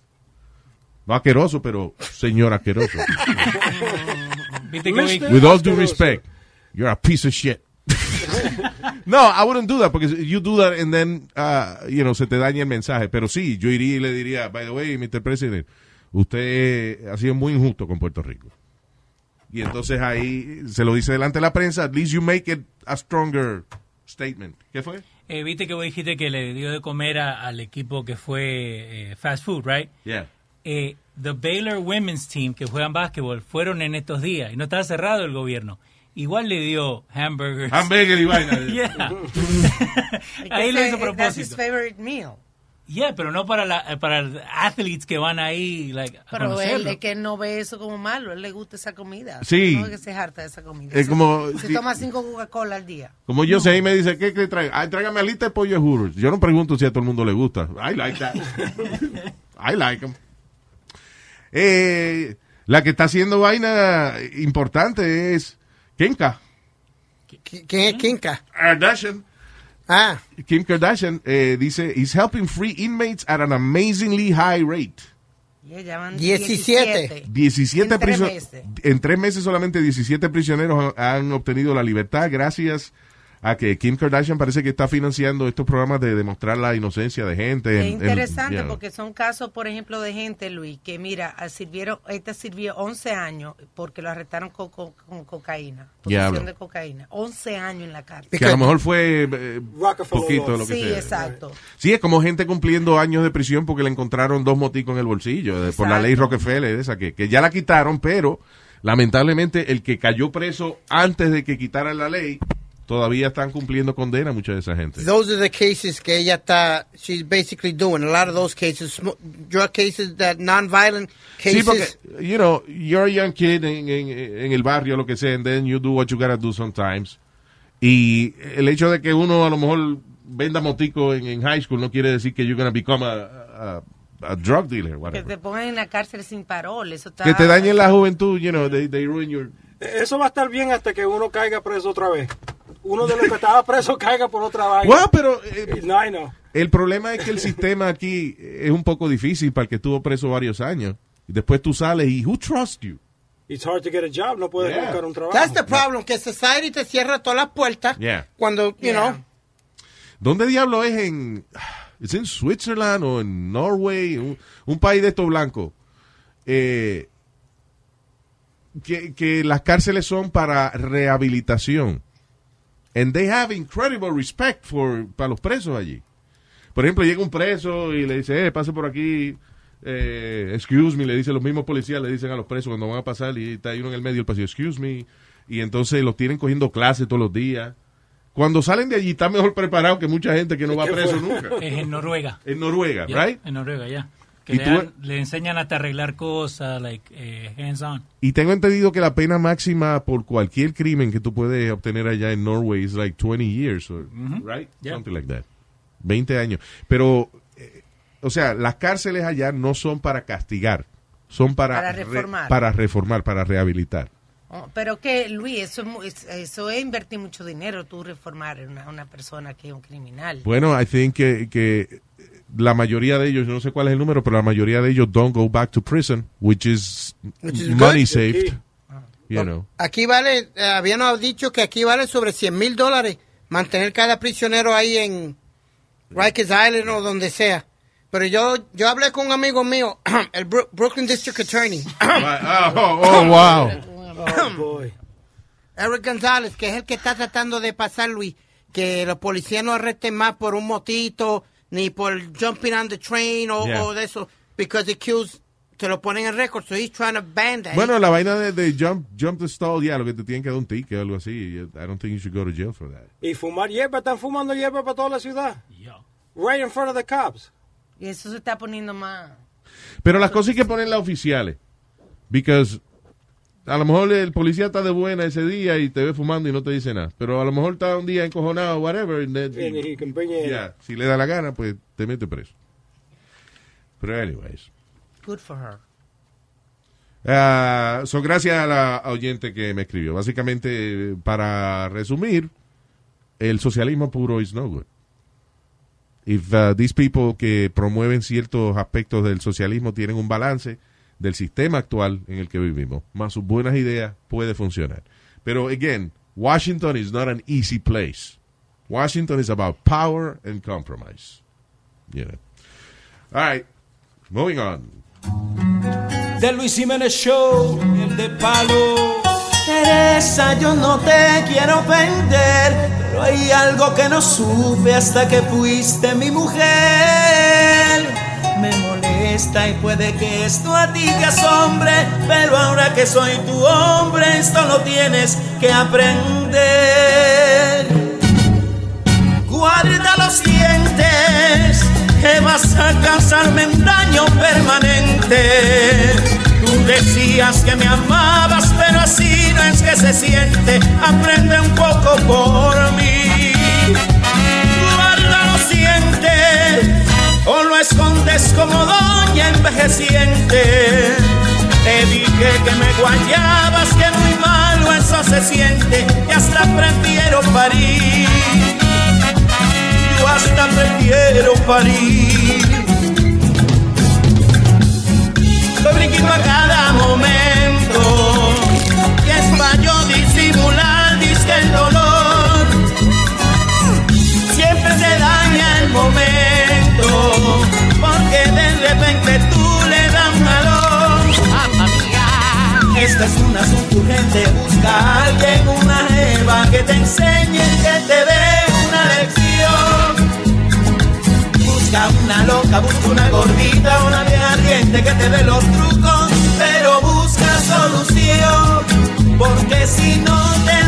No asqueroso, pero señor asqueroso. [LAUGHS] Viste que hoy- With all due respect, you're a piece of shit. [LAUGHS] no, I wouldn't do that because you do that and then, uh, you know, se te daña el mensaje. Pero sí, yo iría y le diría, by the way, Mr. President, usted ha sido muy injusto con Puerto Rico. Y entonces ahí se lo dice delante de la prensa, at least you make it a stronger statement. ¿Qué fue? eh, viste que vos dijiste que le dio de comer a- al equipo que fue eh, fast food, right? Yeah. Eh, the Baylor Women's Team que juegan básquetbol fueron en estos días y no estaba cerrado el gobierno. Igual le dio hamburgers. Hamburger y vaina. [LAUGHS] Yeah. Ahí lo hizo a that- That's his propósito. favorite meal. Yeah, pero no para la, para athletes que van ahí like, Pero él es que él no ve eso como malo, él le gusta esa comida. Sí. No es que se harta de esa comida. Es Se- como- Se toma cinco Coca-Cola al día. Como yo sé, ahí me dice, ¿qué, qué trae? Ah, tráigame alita de pollo de Hooters. Yo no pregunto si a todo el mundo le gusta. I like that. [LAUGHS] I like them. Eh, la que está haciendo vaina importante es Kimka. ¿Quién es Kinka? Kardashian. Ah. Kim Kardashian eh, dice, is helping free inmates at an amazingly high rate. Y ella van 17. 17 En tres priso- meses. en tres meses solamente 17 prisioneros han, han obtenido la libertad gracias a que Kim Kardashian parece que está financiando estos programas de demostrar la inocencia de gente. Es en- en- interesante you know. porque son casos, por ejemplo, de gente, Luis, que mira, ah, sirvieron, esta sirvió 11 años porque lo arrestaron con, con- con cocaína, posesión de cocaína, 11 años en la cárcel. Que a lo mejor fue eh, Rockefeller poquito lo que Sí, sea. exacto. Sí, es como gente cumpliendo años de prisión porque le encontraron dos moticos en el bolsillo de- por la ley Rockefeller, esa que, que ya la quitaron, pero lamentablemente el que cayó preso antes de que quitaran la ley, todavía están cumpliendo condena mucha de esa gente. Those are the cases que ella está, she's basically doing. A lot of those cases, drug cases, that non-violent Sí, cases. porque, you know, you're a young kid en, en- en el barrio, lo que sea, and then you do what you gotta do sometimes. Y el hecho de que uno a lo mejor venda motico en, en high school no quiere decir que you're gonna become a, a, a drug dealer, Que whatever. te pongan en la cárcel sin parol, eso está... Que te dañen la juventud, you know, they, they ruin your... Eso va a estar bien hasta que uno caiga preso otra vez. Uno de los que estaba preso [LAUGHS] caiga por otra vaina. Well, pero eh, No, I know. el problema es que el sistema aquí es un poco difícil para el que estuvo preso varios años. Y después tú sales y who trusts you? It's hard to get a job, no puedes Yeah. buscar un trabajo. That's the problem, que society te cierra todas las puertas Yeah. cuando, you Yeah. know. ¿Dónde diablo es en... ¿Es en Switzerland o en Norway? Un, un país de estos blancos. Eh, que, que las cárceles son para rehabilitación. And they have incredible respect for, para los presos allí. Por ejemplo, llega un preso y le dice, eh, pase por aquí, eh, excuse me, le dicen los mismos policías, le dicen a los presos cuando van a pasar y está ahí uno en el medio del pasillo, excuse me, y entonces los tienen cogiendo clases todos los días. Cuando salen de allí están mejor preparados que mucha gente que no va ¿Qué preso nunca. Es en Noruega. En Noruega, Yeah, right? En Noruega, ya. Que ¿Y le, tú- dan- le enseñan hasta arreglar cosas, like, eh, hands on. Y tengo entendido que la pena máxima por cualquier crimen que tú puedes obtener allá en Norway es like 20 years, or- right? Yeah. Something like that. 20 años. Pero, eh, o sea, las cárceles allá no son para castigar, son para, Para re- reformar. para reformar, para rehabilitar. Oh, pero que, Luis, eso es- eso es invertir mucho dinero, tú reformar a una, una persona que es un criminal. Bueno, I think que, que la mayoría de ellos, yo no sé cuál es el número, pero la mayoría de ellos don't go back to prison, which is, Which is money good. saved, you know. Aquí vale, eh, habíamos dicho que aquí vale sobre 100 mil dólares mantener cada prisionero ahí en Rikers Island o donde sea. Pero yo, yo hablé con un amigo mío, [CLEARS THROAT] el Brooklyn District Attorney, [LAUGHS] [CLEARS THROAT] oh, oh, wow. Oh, boy. Eric González, que es el que está tratando de pasar, Luis, que los policías no arresten más por un motito, ni por jumping on the train o, Yeah. o de eso, because the kills te lo ponen en récord, so he's trying to ban that. Bueno, la vaina de, de jump, jump the stall, ya, lo que te tienen que dar un ticket o algo así. I don't think you should go to jail for that. Y fumar hierba, están fumando hierba para toda la ciudad. Right in front of the cops. Y eso se está poniendo más... Pero las cosas hay que ponerlas oficiales. Because a lo mejor el policía está de buena ese día y te ve fumando y no te dice nada. Pero a lo mejor está un día encojonado, whatever. then- si le da la gana, pues te mete preso. Pero anyways. Good for her. Ah, so gracias a la oyente que me escribió. Básicamente, para resumir, el socialismo puro is no good. If uh, these people que promueven ciertos aspectos del socialismo tienen un balance del sistema actual en el que vivimos, más sus buenas ideas, puede funcionar. Pero again, Washington is not an easy place. Washington is about power and compromise. You. All right, moving on. De Luis Jiménez Show, el de palo. Teresa, yo no te quiero ofender, pero hay algo que no supe hasta que fuiste mi mujer. Molesta y puede que esto a ti te asombre, pero ahora que soy tu hombre, esto lo tienes que aprender. Guarda los dientes, que vas a causarme un daño permanente. Tú decías que me amabas, pero así no es que se siente. Aprende un poco por mí. Escondes como doña envejeciente. Te dije que me guayabas, que muy malo eso se siente, y hasta prefiero parir yo hasta prefiero parir. Lo brinquito a cada momento, y es para yo disimular, disque el dolor. Esta es una surgente, busca a alguien, una jeva que te enseñe, que te dé una lección. Busca una loca, busca una gordita, una vieja ardiente que te dé los trucos, pero busca solución, porque si no te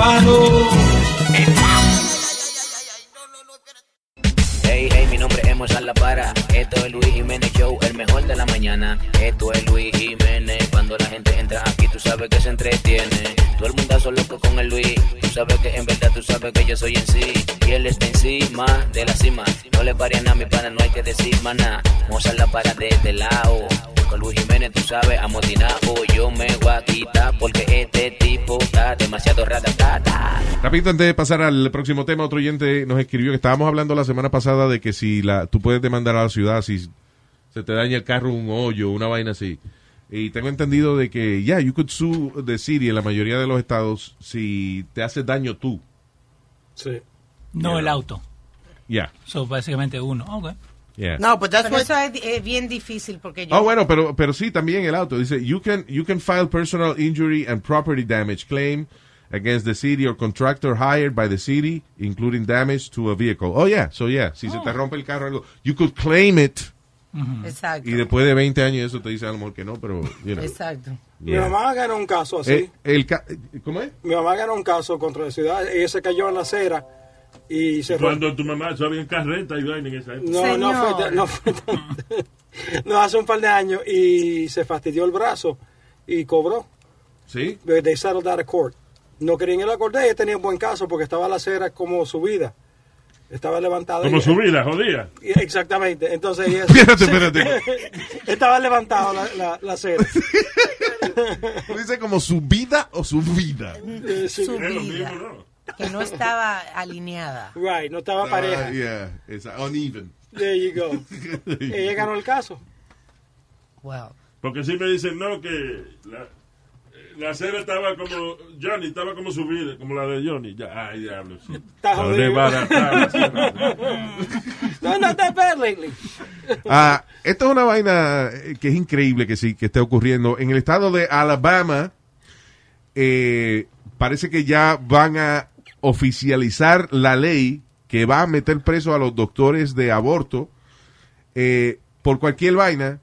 Pago. Hey, hey, mi nombre es Mozart La Para. Esto es Luis Jiménez Show, el mejor de la mañana. Esto es Luis Jiménez. Cuando la gente entra aquí, tú sabes que se entretiene. Todo el mundazo loco con el Luis. Tú sabes que en verdad tú sabes que yo soy en sí. Y él está encima de la cima. No le parían a mi pana, no hay que decir maná. Mozart La Para de este lado. Con Luis Jiménez, tú sabes, amotinado. Yo me voy a quitar porque este tipo está demasiado ratatata. Rapidito, antes de pasar al próximo tema, otro oyente nos escribió que estábamos hablando la semana pasada de que si la, tú puedes demandar a la ciudad si se te daña el carro, un hoyo, una vaina así. Y tengo entendido de que, yeah, you could sue the city en la mayoría de los estados si te hace daño tú. Sí. No el auto. Yeah, So, básicamente uno. Ok. yeah. No, but that's Pero what. eso es, es bien difícil porque yo... Oh, bueno, pero, pero sí, también el auto. Dice, you can, you can file personal injury and property damage claim against the city or contractor hired by the city, including damage to a vehicle. Oh, yeah, so yeah, si se te rompe el carro, algo, you could claim it. Exacto. Y después de 20 años eso te dice a lo mejor que no, pero, you know. Exacto. Mi mamá ganó un caso así. Eh, el ca- ¿Cómo es? Mi mamá ganó un caso contra la ciudad. Ella se cayó en la acera y se Cuando tu mamá sabía en carreta y vaina en esa época. No, no Señor. fue, no fue [LAUGHS] no, hace un par de años y se fastidió el brazo y cobró. Sí. They settled out of court. No querían ir a la corte, ella tenía un buen caso porque estaba la acera como subida. Estaba levantada. Como y- subida, jodía. [LAUGHS] y- Exactamente. Entonces ella... [LAUGHS] Espérate, espérate. [LAUGHS] estaba levantado la, la, la acera. Dice como su vida o su vida. Eh, sí. Su Es lo vida. mismo, ¿no? Que no estaba alineada. Right, no estaba pareja. Ah, yeah, it's uneven. There you go. ella ganó el caso. Wow. Porque si me dicen, no, que la, la acera estaba como, Johnny, estaba como subida, como la de Johnny. Ya, ay, diablo. sí. Está jodido. [LAUGHS] No, that bad lately. Ah, esto es una vaina eh, que es increíble que sí, que esté ocurriendo. En el estado de Alabama, eh, parece que ya van a oficializar la ley que va a meter preso a los doctores de aborto eh, por cualquier vaina.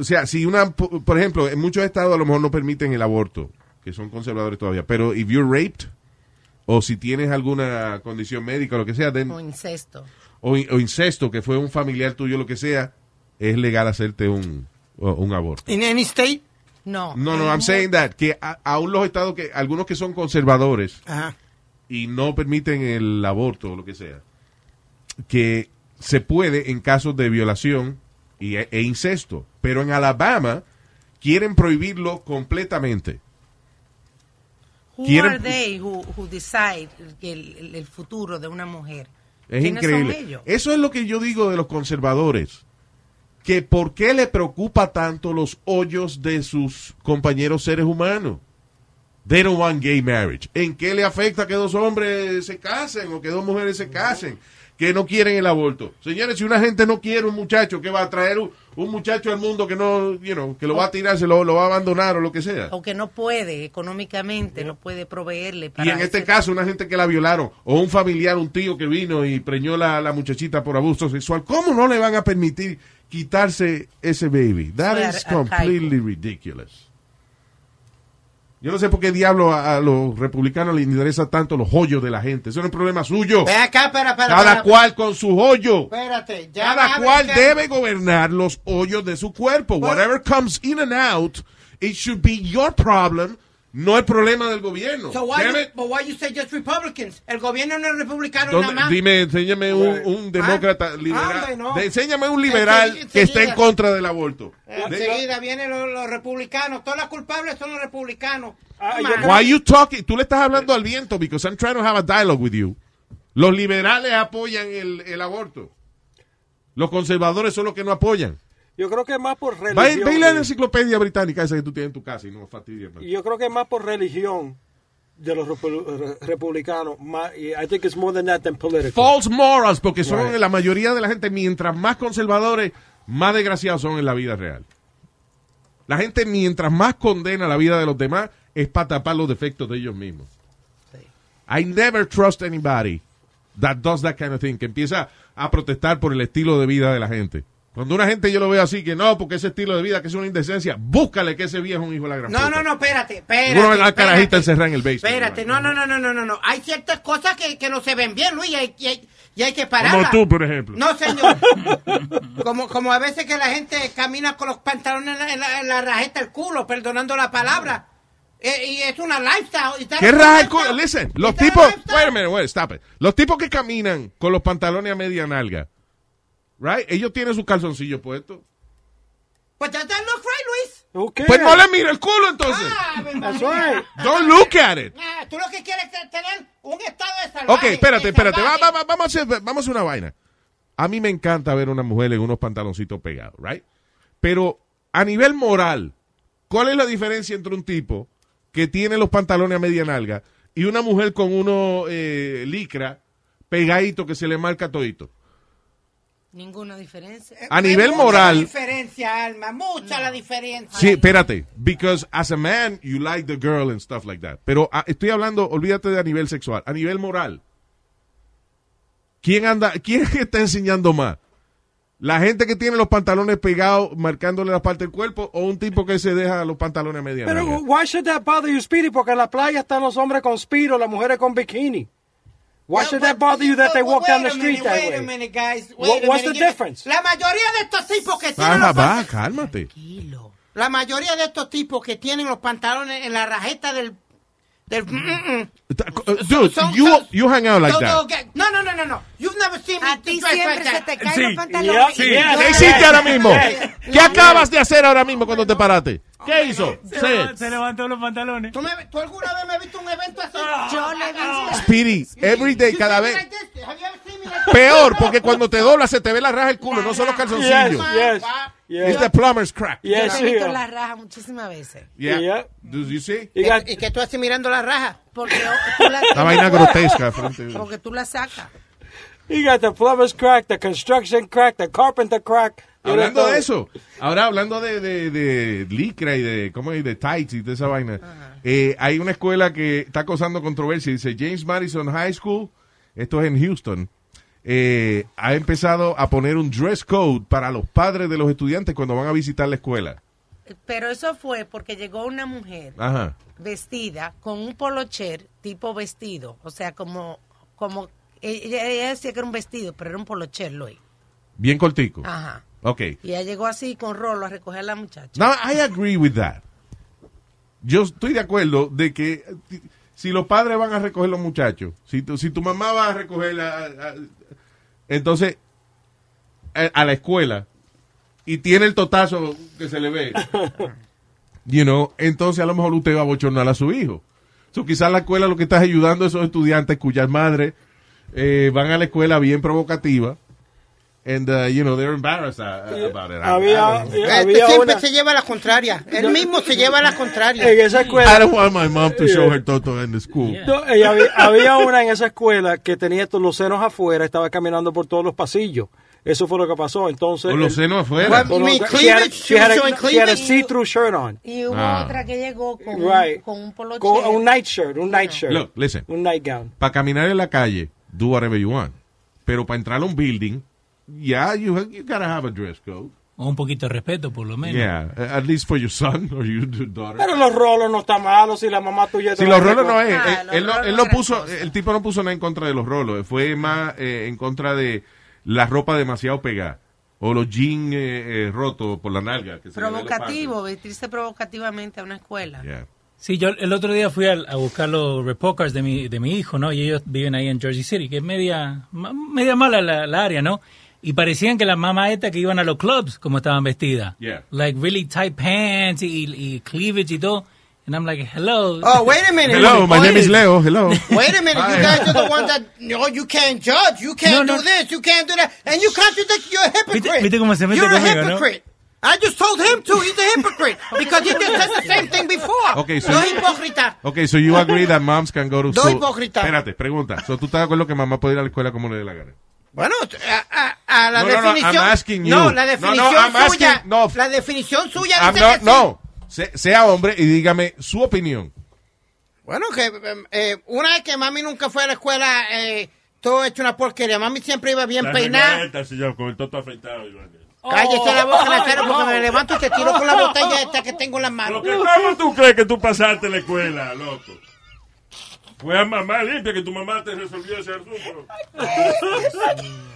O sea, si una, por ejemplo, en muchos estados a lo mejor no permiten el aborto, que son conservadores todavía, pero if you're raped, o si tienes alguna condición médica o lo que sea, then- O incesto. o, in- o incesto, que fue un familiar tuyo, lo que sea, es legal hacerte un, o- un aborto. In any state? No. No, no, en I'm saying that, que a- aún los estados que, algunos que son conservadores Ajá. y no permiten el aborto o lo que sea, que se puede en casos de violación y, e, e incesto, pero en Alabama quieren prohibirlo completamente. Who quieren- are they who, who decide el, el- futuro de una mujer? Es ¿Quiénes increíble. Eso es lo que yo digo de los conservadores. Que por qué le preocupa tanto los hoyos de sus compañeros seres humanos. They don't want gay marriage. ¿En qué le afecta que dos hombres se casen o que dos mujeres se casen? Que no quieren el aborto. Señores, si una gente no quiere un muchacho, que va a traer un, un muchacho al mundo que no, you know, que lo va a tirar, se lo, lo va a abandonar o lo que sea? O que no puede económicamente, no puede proveerle para Y en este caso, una gente que la violaron, o un familiar, un tío que vino y preñó la, la muchachita por abuso sexual, ¿cómo no le van a permitir quitarse ese baby? That is completely ridiculous. Yo no sé por qué diablo a, a los republicanos les interesa tanto los hoyos de la gente. Eso no es problema suyo. Ve acá. Cada cual con su hoyo. Espérate. Ya Cada cual debe gobernar los hoyos de su cuerpo. Whatever comes in and out, it should be your problem, no el problema del gobierno. So why, you, it. but why you say just Republicans? El gobierno no es republicano ¿Dónde- nada más. Dime, enséñame un, un demócrata Ah, liberal. hombre, no. de- enséñame un liberal Enseguida, que esté en contra del aborto. Eh, Enseguida vienen los, los republicanos. Todos los culpables son los republicanos. Ah, Why you talking? Tú le estás hablando al viento because I'm trying to have a dialogue with you. Los liberales apoyan el, el aborto. Los conservadores son los que no apoyan. Yo creo que es más por religión. ve la enciclopedia británica esa que tú tienes en tu casa y no fastidies. Yo creo que es más por religión de los repu- re- republicanos. I think it's more than that than political. False morals, porque son Right. la mayoría de la gente, mientras más conservadores, más desgraciados son en la vida real. La gente, mientras más condena la vida de los demás, es para tapar los defectos de ellos mismos. I never trust anybody that does that kind of thing, que empieza a protestar por el estilo de vida de la gente. Cuando una gente yo lo veo así, que no, porque ese estilo de vida, que es una indecencia, búscale que ese viejo es un hijo de la gran No, puta. no, no, espérate, espérate. Uno la carajita encerrada en el basement. Espérate, no, no, no, no, no, no, no. Hay ciertas cosas que, que no se ven bien, Luis, y hay, y hay, y hay que Como pararlas. tú, por ejemplo. No, señor. [LAUGHS] como, como a veces que la gente camina con los pantalones en la, en la- en la rajeta del culo, perdonando la palabra. Eh, y es una lifestyle. ¿Qué raja el culo? Listen, los tipos, wait a minute, wait, stop it. Los tipos que caminan con los pantalones a media nalga, right? Ellos tienen sus calzoncillos puestos. Pues that, that look right, Luis. Okay. Pues no le mira el culo entonces. Ah, That's right. Don't look at it. Ah, tú lo que quieres es tener un estado de salvaje. Ok, espérate, espérate. Va- salvaje. va- va- vamos, a hacer, vamos a hacer una vaina. A mí me encanta ver una mujer en unos pantaloncitos pegados, right? Pero a nivel moral, ¿cuál es la diferencia entre un tipo que tiene los pantalones a media nalga y una mujer con uno eh, licra pegadito que se le marca todito? Ninguna diferencia. A nivel Mucha moral- la diferencia, Alma, mucha la diferencia. Sí, espérate. Because as a man, you like the girl and stuff like that. Pero ah, estoy hablando, olvídate de a nivel sexual, a nivel moral. ¿Quién anda, quién [LAUGHS] está enseñando más? ¿La gente que tiene los pantalones pegados marcándole la parte del cuerpo o un tipo que se deja los pantalones a media Pero, why should that bother you, Speedy? Porque en la playa están los hombres con speedo, las mujeres con bikini. Why should that bother you that they walk down the street that wait a way? minute, guys. Wait what's the difference? La mayoría de estos tipos que tienen los va, cálmate. La mayoría de estos tipos que tienen los pantalones en la rajeta del... del mm, mm, Uh, Dude, son- you, son- you hang out like son- that. No, no, no, no, no. You've never seen me A ti siempre se te caen Sí. los pantalones. Sí. ¿Qué hiciste ahora mismo? ¿Qué acabas de hacer ahora mismo cuando te paraste? ¿Qué hizo? Say it. Se levantó los pantalones. ¿Tú, me- tú alguna vez me has visto un evento así? Yo le vi. Speedy, every day, You cada see me vez. me like this? Peor, porque cuando te doblas se te ve la raja del culo, no son los Yes, calzoncillos. yes, Yes. It's the plumber's crack. Yo Yes, le he visto la raja muchísimas veces. Yeah. Yeah. Do you see? ¿Y qué tú haces mirando la raja? Porque tú la, [LAUGHS] La vaina grotesca. frente de- [LAUGHS] porque tú la sacas. You got the plumber's crack, the construction crack, the carpenter crack. Hablando de eso, ahora hablando de, de, de licra y de, ¿cómo es? De tights y de esa vaina, eh, hay una escuela que está causando controversia, dice James Madison High School, esto es en Houston, eh, ha empezado a poner un dress code para los padres de los estudiantes cuando van a visitar la escuela. Pero eso fue porque llegó una mujer Ajá. vestida con un polocher tipo vestido. O sea, como, como ella, ella decía que era un vestido, pero era un polocher, Luis. Bien cortico. Ajá. Ok. Y ella llegó así con rolo a recoger a la muchacha. Now, I agree with that. Yo estoy de acuerdo de que si los padres van a recoger los muchachos, si tu, si tu mamá va a recoger, a- a- entonces, a, a la escuela, y tiene el totazo que se le ve, [LAUGHS] you know, entonces a lo mejor usted va a bochornar a su hijo. So, quizás la escuela lo que está es ayudando a esos estudiantes cuyas madres eh, van a la escuela bien provocativa, and, uh, you know, they're embarrassed uh, about it. I- I Había. Este había siempre una, se lleva la contraria. Él mismo se lleva la contraria. en esa I escuela, don't want my mom to show her toto in the school. No, ella había, había una en esa escuela que tenía todos los senos afuera, estaba caminando por todos los pasillos. Eso fue lo que pasó. Entonces, Con los senos afuera. You mean los- she had- she had a- she had a see-through shirt on. Y hubo Ah. otra que llegó con, Right. un, con un polocher. Con un nightshirt, un nightshirt. Look, listen. Un nightgown. Para caminar en la calle, do whatever you want. Pero para entrar a un building, yeah, you, you gotta have a dress code. O un poquito de respeto, por lo menos. Yeah, at least for your son or your daughter. Pero los rolos no están malos si la mamá tuya... Si los rolos no es, Ah, él, los él no, él no puso, cosa. el tipo no puso nada en contra de los rolos, fue más eh, en contra de la ropa demasiado pegada o los jeans eh, eh, rotos por la nalga. que Provocativo, vestirse provocativamente a una escuela. Yeah. Sí, yo el otro día fui a, a buscar los repokers de mi, de mi hijo, ¿no? Y ellos viven ahí en Jersey City, que es media, media mala la, la área, ¿no? Y parecían que las mamás estas que iban a los clubs, como estaban vestidas. Yeah. Like really tight pants y, y cleavage y todo. And I'm like, hello. Oh, wait a minute. Hello, my name is. Leo. Hello. Wait a minute, you guys are the ones that, no, you can't judge, you can't No, no. do this, you can't do that, and you contradict, you're a hypocrite. viste cómo se mete you're a conmigo, no? hypocrite. I just told him to, he's a hypocrite, [LAUGHS] because he just said the same thing before. Okay, so- no hipócrita. Okay, so you agree that moms can go to school. hipócritas. Espérate, pregunta. So, ¿Tú estás de acuerdo que mamá puede ir a la escuela como le dé la gana? Bueno, a, a- a la No, no, no, definición. I'm asking you. No, la No, no, definición I'm asking- suya. no. La definición suya I'm dice not- que no, Se- sea hombre y dígame su opinión. Bueno, que eh, una vez que mami nunca fue a la escuela, eh, todo hecho una porquería. Mami siempre iba bien La peinada. con el toto afeitado. Iván. Cállese la boca, Nazario, porque me levanto y te tiro con la botella esta que tengo en las manos. ¿Cómo tú crees que tú pasaste la escuela, loco? Fue a mamá limpia que tu mamá te resolvió ese asunto. [LAUGHS]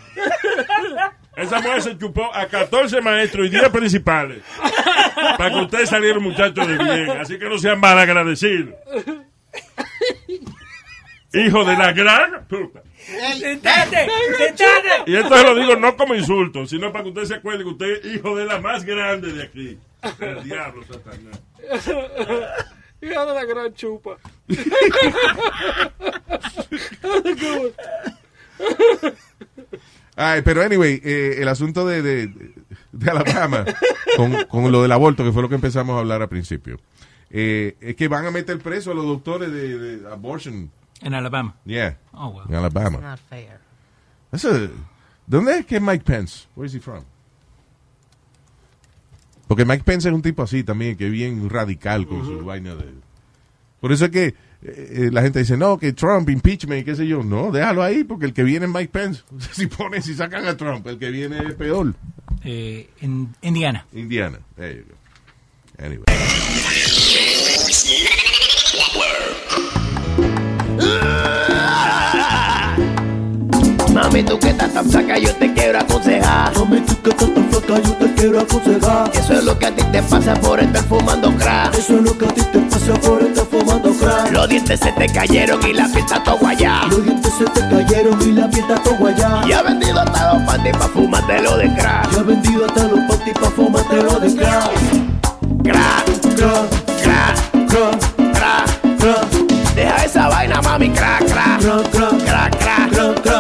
Esa mujer se chupó a 14 maestros y 10 principales. Para que ustedes salieran muchachos de bien. Así que no sean mal agradecidos. Hijo de la gran puta. ¡Sentate! ¡Sentate! Y esto se lo digo no como insulto, sino para que usted se acuerde que usted es hijo de la más grande de aquí. El diablo, Satanás. Hija de la gran chupa. Ay, pero anyway, eh, el asunto de, de, de Alabama con, con lo del aborto, que fue lo que empezamos a hablar al principio, eh, es que van a meter preso a los doctores de, de abortion. En Alabama. Yeah. Oh, well. En Alabama. Not fair. That's a- ¿Dónde es que Mike Pence? Where is he from? Porque Mike Pence es un tipo así también, que es bien radical con su vaina de... Por eso es que eh, eh, la gente dice, no, que Trump, impeachment, y qué sé yo. No, déjalo ahí, porque el que viene es Mike Pence. [LAUGHS] Si ponen, si sacan a Trump, el que viene es peor. Eh, en Indiana. Indiana. There you go. Anyway. Mami, tú que estás tan saca, yo te quiero aconsejar. Mami, tú que estás tan flaca, yo te quiero aconsejar. Eso es lo que a ti te pasa por estar fumando crack. Eso es lo que a ti te pasa por estar fumando crack. Los dientes se te cayeron y la fiesta todo guayá. Los dientes se te cayeron y la fiesta todo guayá. Y ha vendido hasta los panties pa' fumártelo de crack. Y ha vendido hasta los panties pa' fumártelo de crack. Crack, crack, crack, crack, crack, crack. Deja esa vaina, mami, crack, crack, crack, crack, crack, crack. crack.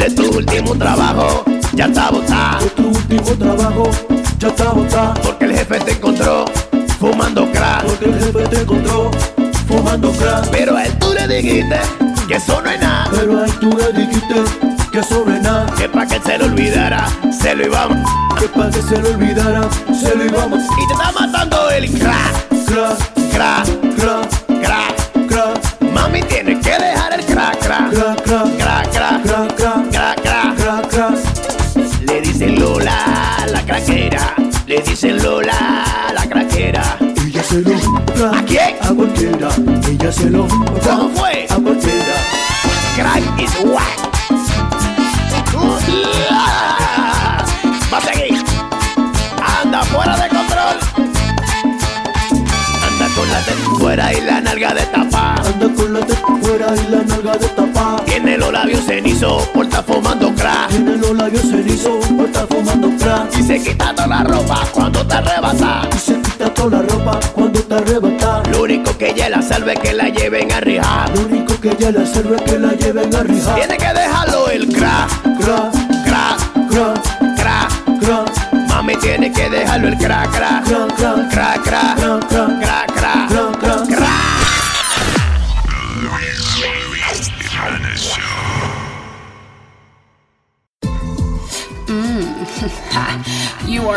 De tu último trabajo, ya está botado. De tu último trabajo, ya está botado. Porque el jefe te encontró fumando crack. Porque el jefe te encontró fumando crack. Pero a él tú le dijiste que eso no es nada. Pero a él tú le dijiste que eso no es nada. Que para que se lo olvidara, se lo íbamos. Que para que se lo olvidara, se lo íbamos. Y te está matando el. Crack, crack, crack, Le dicen Lola, la craquera. Ella se lo ¿A quién? A cualquiera. Ella se lo ¿Cómo fue? A cualquiera. Crack is whack. Va a seguir. Anda fuera de control. Anda con la teta fuera y la nalga de tapa. Anda con la teta fuera y la nalga de tapa los labios cenizo por estar fumando crack. Tiene los labios cenizo por estar fumando crack. Y se quita toda la ropa cuando te arrebata. Y se quita toda la ropa cuando te arrebata. Lo único que ella la salve es que la lleven a rijar. Lo único que ella la salve es que la lleven a rijar. Tiene que dejarlo el crack, crack, crack, crack, crack, crack. Mami tiene que dejarlo el crack, crack, crack, crack, crack, crack. crack, crack.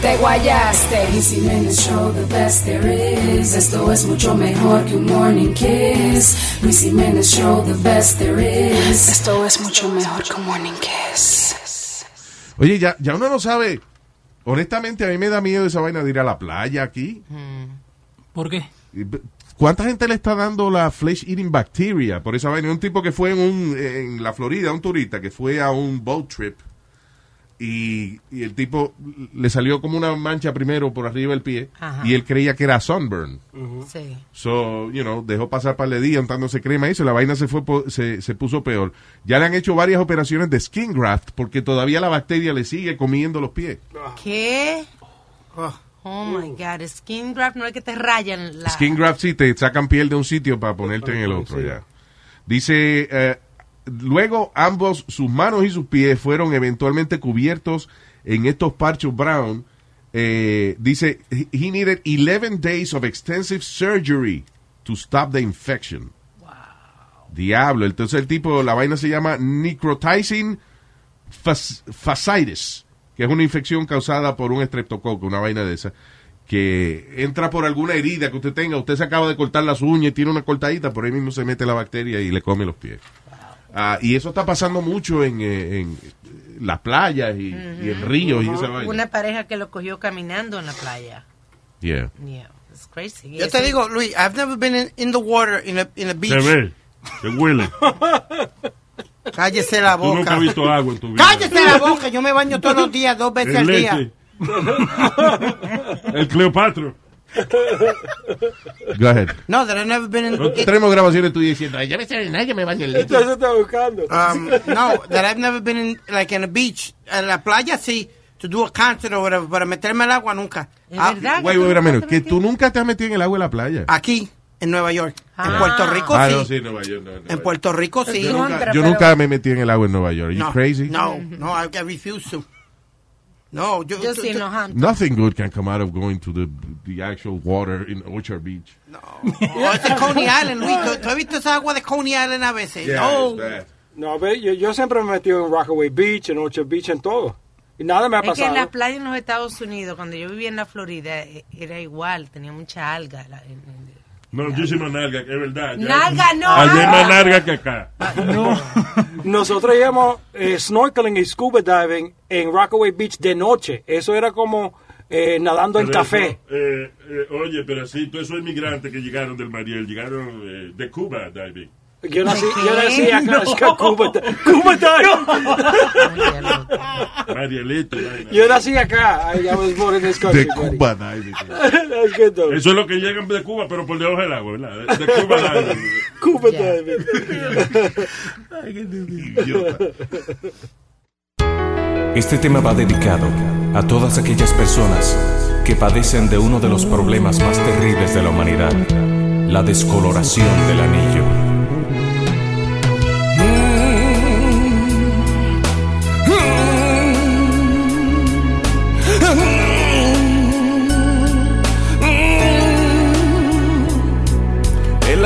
te guayaste. Luis Jiménez Show, the best there is. Esto es mucho mejor que un morning kiss. Luis Jiménez Show, the best there is. Esto es mucho mejor que un morning kiss. Oye, ya, ya uno no sabe. Honestamente, a mí me da miedo esa vaina de ir a la playa aquí. ¿Por qué? ¿Cuánta gente le está dando la flesh eating bacteria por esa vaina? Un tipo que fue en, un, en la Florida, un turista que fue a un boat trip y, y el tipo le salió como una mancha primero por arriba del pie Ajá. y él creía que era sunburn. Sí. So, you know, dejó pasar par de días untándose crema y eso, la vaina se fue po- se, se puso peor. Ya le han hecho varias operaciones de skin graft porque todavía la bacteria le sigue comiendo los pies. ¿Qué? Oh my God, skin graft no es que te rayan la. Skin graft sí, te sacan piel de un sitio para ponerte en el otro Sí. ya. Dice, eh, luego ambos, sus manos y sus pies fueron eventualmente cubiertos en estos parchos brown. Eh, dice, he needed 11 days of extensive surgery to stop the infection. Diablo, entonces el tipo, la vaina se llama necrotizing fas- fasciitis, que es una infección causada por un estreptococo, una vaina de esa, que entra por alguna herida que usted tenga, usted se acaba de cortar las uñas y tiene una cortadita, por ahí mismo se mete la bacteria y le come los pies. Ah, y eso está pasando mucho en, eh, en las playas y, y en ríos y esa vaina. Una pareja que lo cogió caminando en la playa. Yeah. Yeah, it's crazy. Yo te digo, Luis, I've never been in, in the water in a, in a beach. Se ve, se huele. Cállese la Tú nunca boca. has visto agua en tu vida. Cállese la boca. Yo me baño todos los [LAUGHS] días, dos veces En al día. leche. [LAUGHS] El Cleopatra. Go ahead. No, that I've never been in. No tenemos grabaciones tuyas diciendo, ya me sale nada, yo me baño en leche. Entonces está buscando. Um, no, that I've never been in, like in a beach. En la playa sí, to do a concert or whatever, pero meterme al agua nunca. Ah, Wait, wait, a minute, que tú nunca te has metido en el agua en la playa. Aquí, en Nueva York. En Puerto Rico Ah, sí. no, sí, Nueva York. no, no. En Puerto Rico sí. Yo nunca, yo nunca me metí en el agua en Nueva York. Are you no, crazy? No, no, I, I refuse to. No, yo, Yo tú- sí tú- no, Hunt. Nothing good can come out of going to the, the actual water in Orchard Beach. Oh, ese es Coney Island, Luis. ¿Tú, tú has visto esa agua de Coney Island a veces? no. No, ve, yo, yo siempre me he metido en Rockaway Beach, en Orchard Beach, en todo. Y nada me ha Es que en pasado. las playas en los Estados Unidos, cuando yo vivía en la Florida, eh, era igual, tenía mucha alga. la- en- en- No, muchísima nalga, que es verdad. Nalga, no. Allá hay más nalga que acá. [LAUGHS] Nosotros íbamos eh, snorkeling y scuba diving en Rockaway Beach de noche. Eso era como eh, nadando en Pero café. eso, eh, eh, oye, pero sí, todos esos inmigrantes que llegaron del Mariel, llegaron eh, de Cuba diving. Yo nací, yo nací acá en Cuba. Cuba diving. Marielito. vaina. Yo nací acá. I, I was born in this country. De. Cuba. [LAUGHS] Eso es lo que llegan de Cuba, pero por debajo del agua, ¿verdad? De, Cuba. Cuba diving. Este tema va dedicado a todas aquellas personas que padecen de uno de los problemas más terribles de la humanidad, la descoloración del anillo.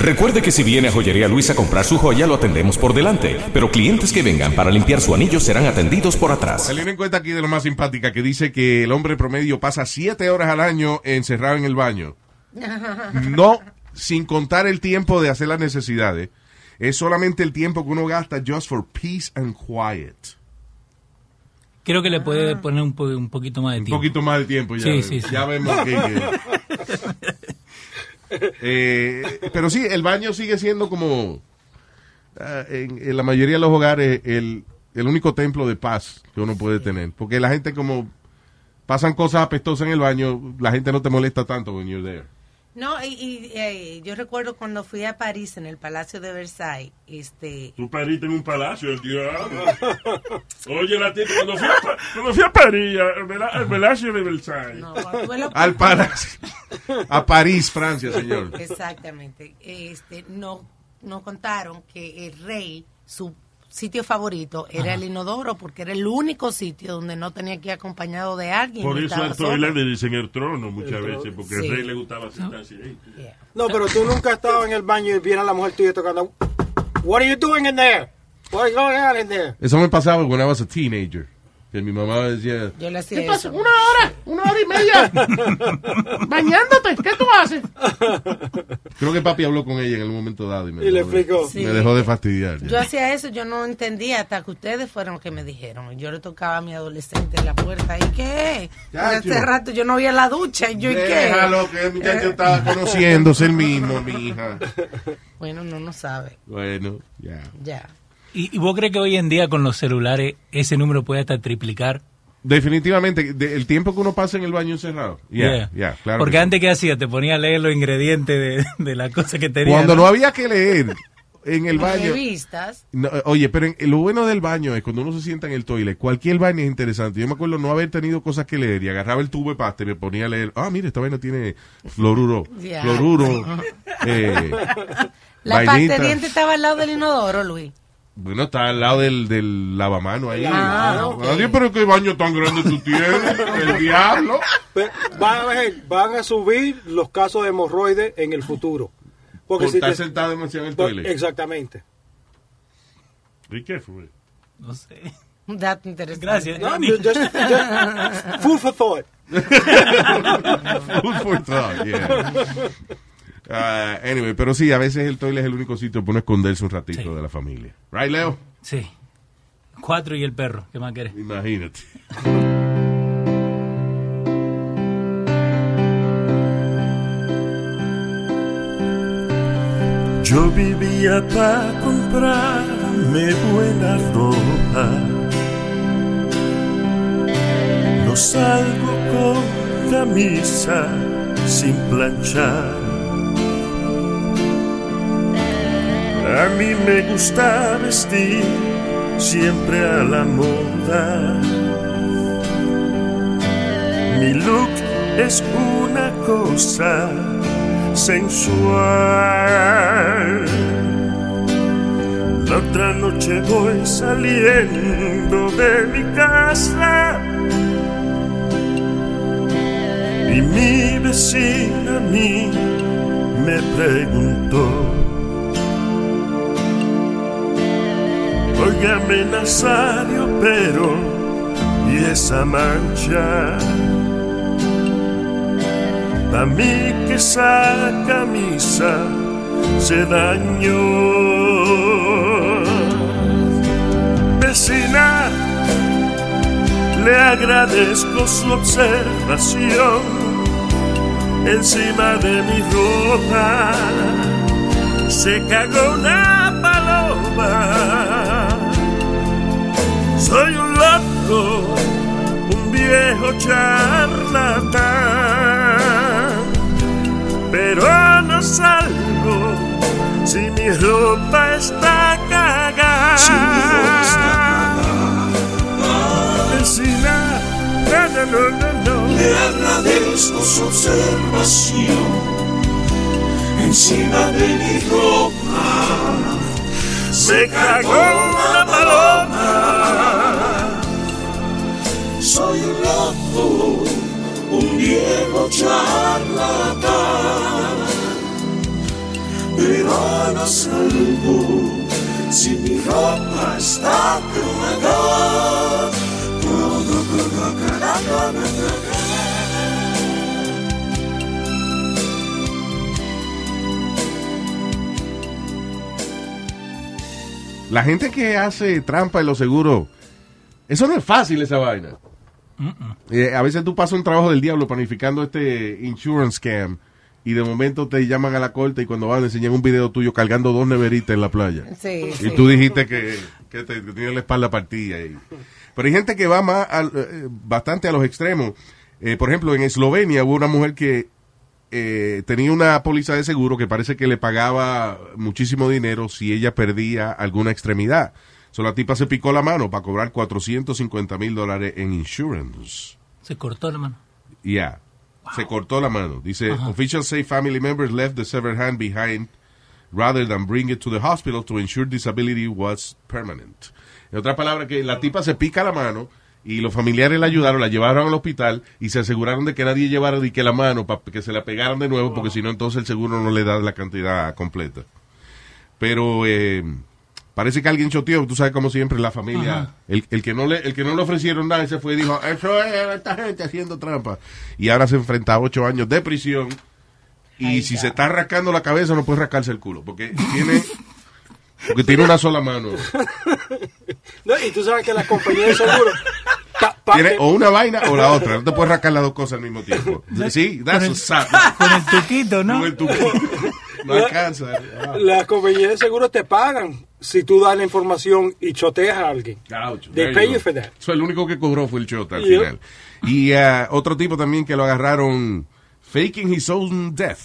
Recuerde que si viene a Joyería Luis a comprar su joya, lo atendemos por delante, pero clientes que vengan para limpiar su anillo serán atendidos por atrás. Salió en cuenta aquí de lo más simpática que dice que el hombre promedio pasa siete horas al año encerrado en el baño. [LAUGHS] No, sin contar el tiempo de hacer las necesidades. Es solamente el tiempo que uno gasta just for peace and quiet. Creo que le puede poner un, po- un poquito más de Un tiempo. poquito más de tiempo ya. Sí, sí, sí. Ya vemos que... [LAUGHS] Eh, pero sí, el baño sigue siendo como... ah, en, en la mayoría de los hogares, el, el único templo de paz que uno puede tener. Porque la gente como pasan cosas apestosas en el baño, la gente no te molesta tanto when you're there. No, y, y, eh, yo recuerdo cuando fui a París en el Palacio de Versailles, este, Tú pariste en un palacio, el diablo. [LAUGHS] Oye, la tía, cuando fui a, cuando fui a París, al Palacio de Versailles. Al palacio. A París, Francia, señor. Exactamente. Este, no, nos contaron que el rey, su sitio favorito era Ajá. el inodoro porque era el único sitio donde no tenía que ir acompañado de alguien. Por y eso solo. toilet le dicen el trono muchas El trono. veces, porque Sí. al rey le gustaba sentarse ahí. No, pero tú nunca has estado en el baño y viene la mujer tuya tocando. What are you doing in there? What is going on in there? Eso me pasaba cuando I was a teenager. Que mi mamá decía, Yo le hacía ¿Qué pasa? eso. Una hora, una hora y media. [LAUGHS] Bañándote, ¿qué tú haces? creo que papi habló con ella en el momento dado y me, Y le dejó de- explicó. me Sí. dejó de fastidiar. ya. Yo hacía eso, yo no entendía hasta que ustedes fueron los que me dijeron. Yo le tocaba a mi adolescente en la puerta. ¿Y qué? Hace rato yo no vi la ducha. ¿Y yo y qué? Déjalo, que el muchacho estaba conociéndose el mismo, mi hija. Bueno, no, no sabe. Bueno, ya. Ya. ¿Y, y vos crees que hoy en día con los celulares ese número puede hasta triplicar? Definitivamente, de- el tiempo que uno pasa en el baño encerrado. Ya, Yeah. ya, claro. Porque que sí. antes, ¿qué hacía? Te ponía a leer los ingredientes de, [LAUGHS] de la cosa que tenía. Cuando no había que leer en el baño. Revistas. No, oye, pero en- lo bueno del baño es cuando uno se sienta en el toilet, cualquier vaina es interesante. Yo me acuerdo no haber tenido cosas que leer y agarraba el tubo de pasta y me ponía a leer. Ah, mire, esta vaina tiene. Fluoruro. [LAUGHS] eh, La pasta vainita. de diente estaba al lado del inodoro, Luis. Bueno, está al lado del, del lavamano ahí. Ah. Nadie, pero qué baño tan grande tú tienes. El [LAUGHS] diablo. Pero van, a ver, van a subir los casos de hemorroides en el futuro. Porque Por si estar te- sentado demasiado en el toilet. Exactamente. ¿Y qué fue? No sé. Un dato interesante. Gracias, No, just- [LAUGHS] just- food for thought. [LAUGHS] Food for thought, yeah. Ah, anyway, pero sí, a veces el toilet es el único sitio para uno esconderse un ratito de la familia. Right, Leo? Sí. Cuatro y el perro. ¿Qué más querés? Imagínate. Yo vivía para comprarme buena ropa. No salgo con camisa sin planchar. A mí me gusta vestir siempre a la moda. Mi look es una cosa sensual. La otra noche voy saliendo de mi casa y mi vecina a mí me preguntó. Óigame Nazario, pero ¿y esa mancha? A mí que esa camisa se dañó. Vecina, le agradezco su observación encima de mi ropa. Se cagó una paloma. Un viejo charlatán, pero no salgo si mi ropa está cagada. Si mi ropa está no, no, no. Le agradezco su observación encima de mi ropa. Se cagó una paloma. Soy un loco, un viejo charlatán, pero no salgo si mi ropa está cagada. La gente que hace trampa en los seguros, eso no es fácil esa vaina. Eh, a veces tú pasas un trabajo del diablo planificando este insurance scam y de momento te llaman a la corte y cuando van enseñan un video tuyo cargando dos neveritas en la playa. Sí, y sí. tú dijiste que que, te- que tiene la espalda partida. y- Pero hay gente que va más al- eh, bastante a los extremos. Eh, por ejemplo, en Eslovenia hubo una mujer que eh, tenía una póliza de seguro que parece que le pagaba muchísimo dinero si ella perdía alguna extremidad. So, la tipa se picó la mano para cobrar 450 mil dólares en insurance. Se cortó la mano. Yeah. Se cortó la mano. Dice, Ajá. officials say family members left the severed hand behind rather than bring it to the hospital to ensure disability was permanent. En otra palabra, que la tipa se pica la mano y los familiares la ayudaron, la llevaron al hospital y se aseguraron de que nadie llevara de que la mano para que se la pegaran de nuevo, porque si no, entonces el seguro no le da la cantidad completa. Pero eh, parece que alguien choteó, tú sabes como siempre la familia, el, el que no le el que no le ofrecieron nada se fue y dijo, eso es esta gente haciendo trampa. Y ahora se enfrenta a ocho años de prisión y si se está rascando la cabeza no puede rascarse el culo, porque tiene porque tiene una sola mano. [LAUGHS] No, y tú sabes que la compañía de seguro. pa- pa- Tiene o una vaina o la otra, no te puedes rascar las dos cosas al mismo tiempo. Sí, that's Con a el- sad. Con el tuquito, ¿no? Con el tuquito. [LAUGHS] No La- alcanza. Ah. Las compañías de seguro te pagan si tú das la información y choteas a alguien. They pay you you go. for that. So, el único que cobró fue el Chota al Yep. final. Y ah, otro tipo también que lo agarraron faking his own death.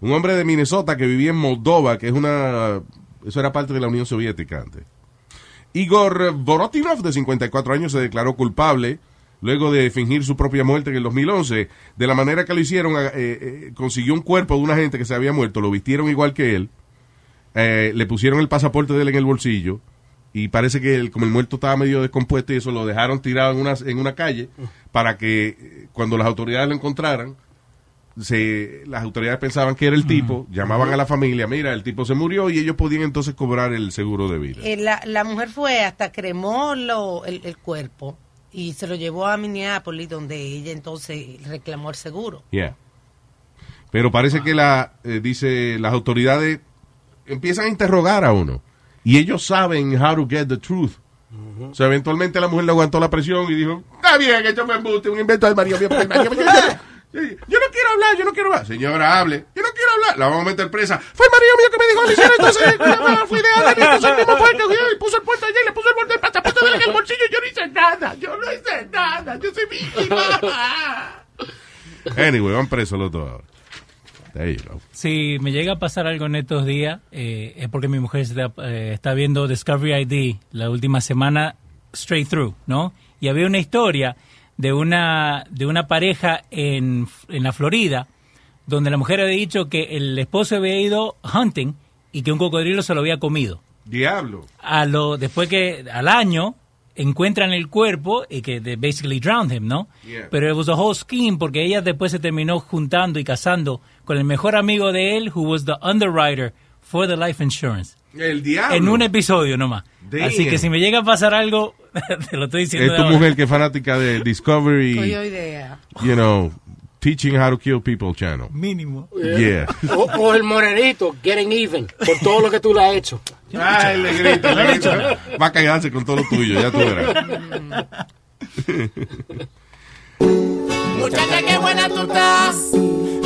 Un hombre de Minnesota que vivía en Moldova, que es una... Eso era parte de la Unión Soviética antes. Igor Borotinov, de 54 años, se declaró culpable luego de fingir su propia muerte en el 2011. De la manera que lo hicieron, eh, eh, consiguió un cuerpo de una gente que se había muerto, lo vistieron igual que él, eh, le pusieron el pasaporte de él en el bolsillo y parece que el- como el muerto estaba medio descompuesto y eso lo dejaron tirado en una, en una calle para que cuando las autoridades lo encontraran, se, las autoridades pensaban que era el tipo, llamaban a la familia, mira, el tipo se murió y ellos podían entonces cobrar el seguro de vida. Eh, la, la mujer fue hasta cremó lo- el, el cuerpo y se lo llevó a Minneapolis, donde ella entonces reclamó el seguro. Yeah. Pero parece que la, eh, dice, las autoridades empiezan a interrogar a uno. Y ellos saben how to get the truth. O sea, eventualmente la mujer le aguantó la presión y dijo, está bien, esto me embuste, un invento del marido [LAUGHS] Sí, Yo no quiero hablar, yo no quiero hablar. Señora, hable. Yo no quiero hablar. La vamos a meter presa. Fue el marido mío que me dijo que hiciera, entonces fui de y entonces el mismo fue el que y puso el puerto allá y le puso el borde del pasaporte en el bolsillo. Yo no hice nada. Yo no hice nada. Yo soy víctima. Anyway, van presos los dos ahora. Si me llega a pasar algo en estos días, eh, es porque mi mujer está, eh, está viendo Discovery ID la última semana straight through, ¿no? Y había una historia de una, de una pareja en, en la Florida donde la mujer había dicho que el esposo había ido hunting y que un cocodrilo se lo había comido. Diablo. A lo, después que al año encuentran el cuerpo y que they basically drowned him, ¿no? Yeah. Pero it was a whole scheme porque ella después se terminó juntando y casando con el mejor amigo de él, who was the underwriter for the life insurance. El diablo. En un episodio nomás. Damn. Así que si me llega a pasar algo, [LAUGHS] te lo estoy diciendo. Es tu mujer que es fanática de Discovery, you know, Teaching How to Kill People channel. Mínimo. Yeah. O, o el morenito, getting even, por todo lo que tú le has hecho. Ay, le grita, [LAUGHS] le grita. Va a cagarse con todo lo tuyo, ya tú verás. Muchacha, qué buena tú estás.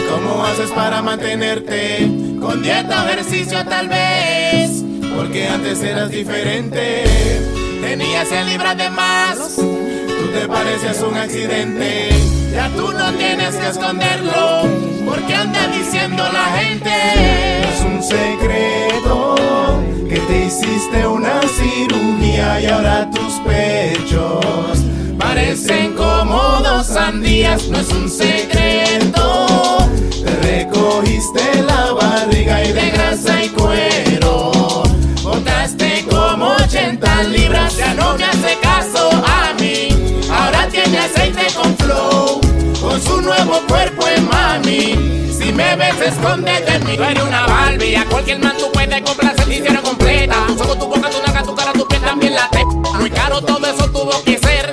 ¿Cómo haces para mantenerte? Con dieta o ejercicio tal vez. Porque antes eras diferente. Tenías 100 libras de más. Tú te pareces un accidente. Ya tú no tienes que esconderlo. Porque anda diciendo la gente. Es un secreto que te hiciste una cirugía y ahora tus pechos parecen como dos sandías. No es un secreto. Me ves, escóndete en mí. Tú eres una Barbie. Cualquier man tú puedes comprar servicio completa. Solo tu boca, tu naca, tu cara, tu piel también la te. Muy caro todo eso tuvo que ser.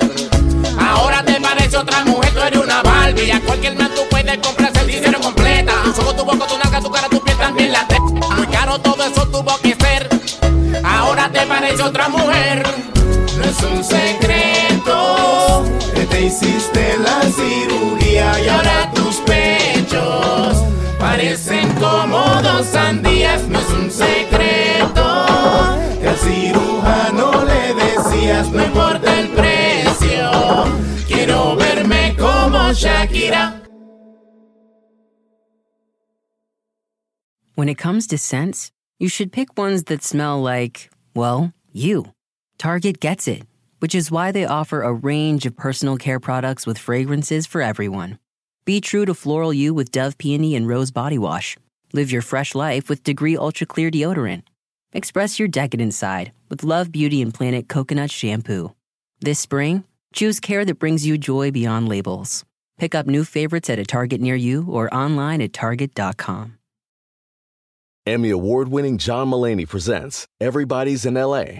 Ahora te parece otra mujer, tú eres una Barbie. Cualquier man tú puedes comprar servicio completa. Solo tu boca, tu naca, tu cara, tu piel también la te. Muy caro todo eso tuvo que ser. Ahora te parece otra mujer. No es un secreto que te hiciste la cirugía y ahora tus pechos Parecen como dos sandías, no es un secreto. Que al cirujano le decías, no importa el precio. Quiero verme como Shakira. When it comes to scents, you should pick ones that smell like, well, you. Target gets it, which is why they offer a range of personal care products with fragrances for everyone. Be true to floral you with Dove Peony and Rose Body Wash. Live your fresh life with Degree Ultra Clear Deodorant. Express your decadent side with Love Beauty and Planet Coconut Shampoo. This spring, choose care that brings you joy beyond labels. Pick up new favorites at a Target near you or online at Target.com. Emmy award winning John Mullaney presents Everybody's in LA,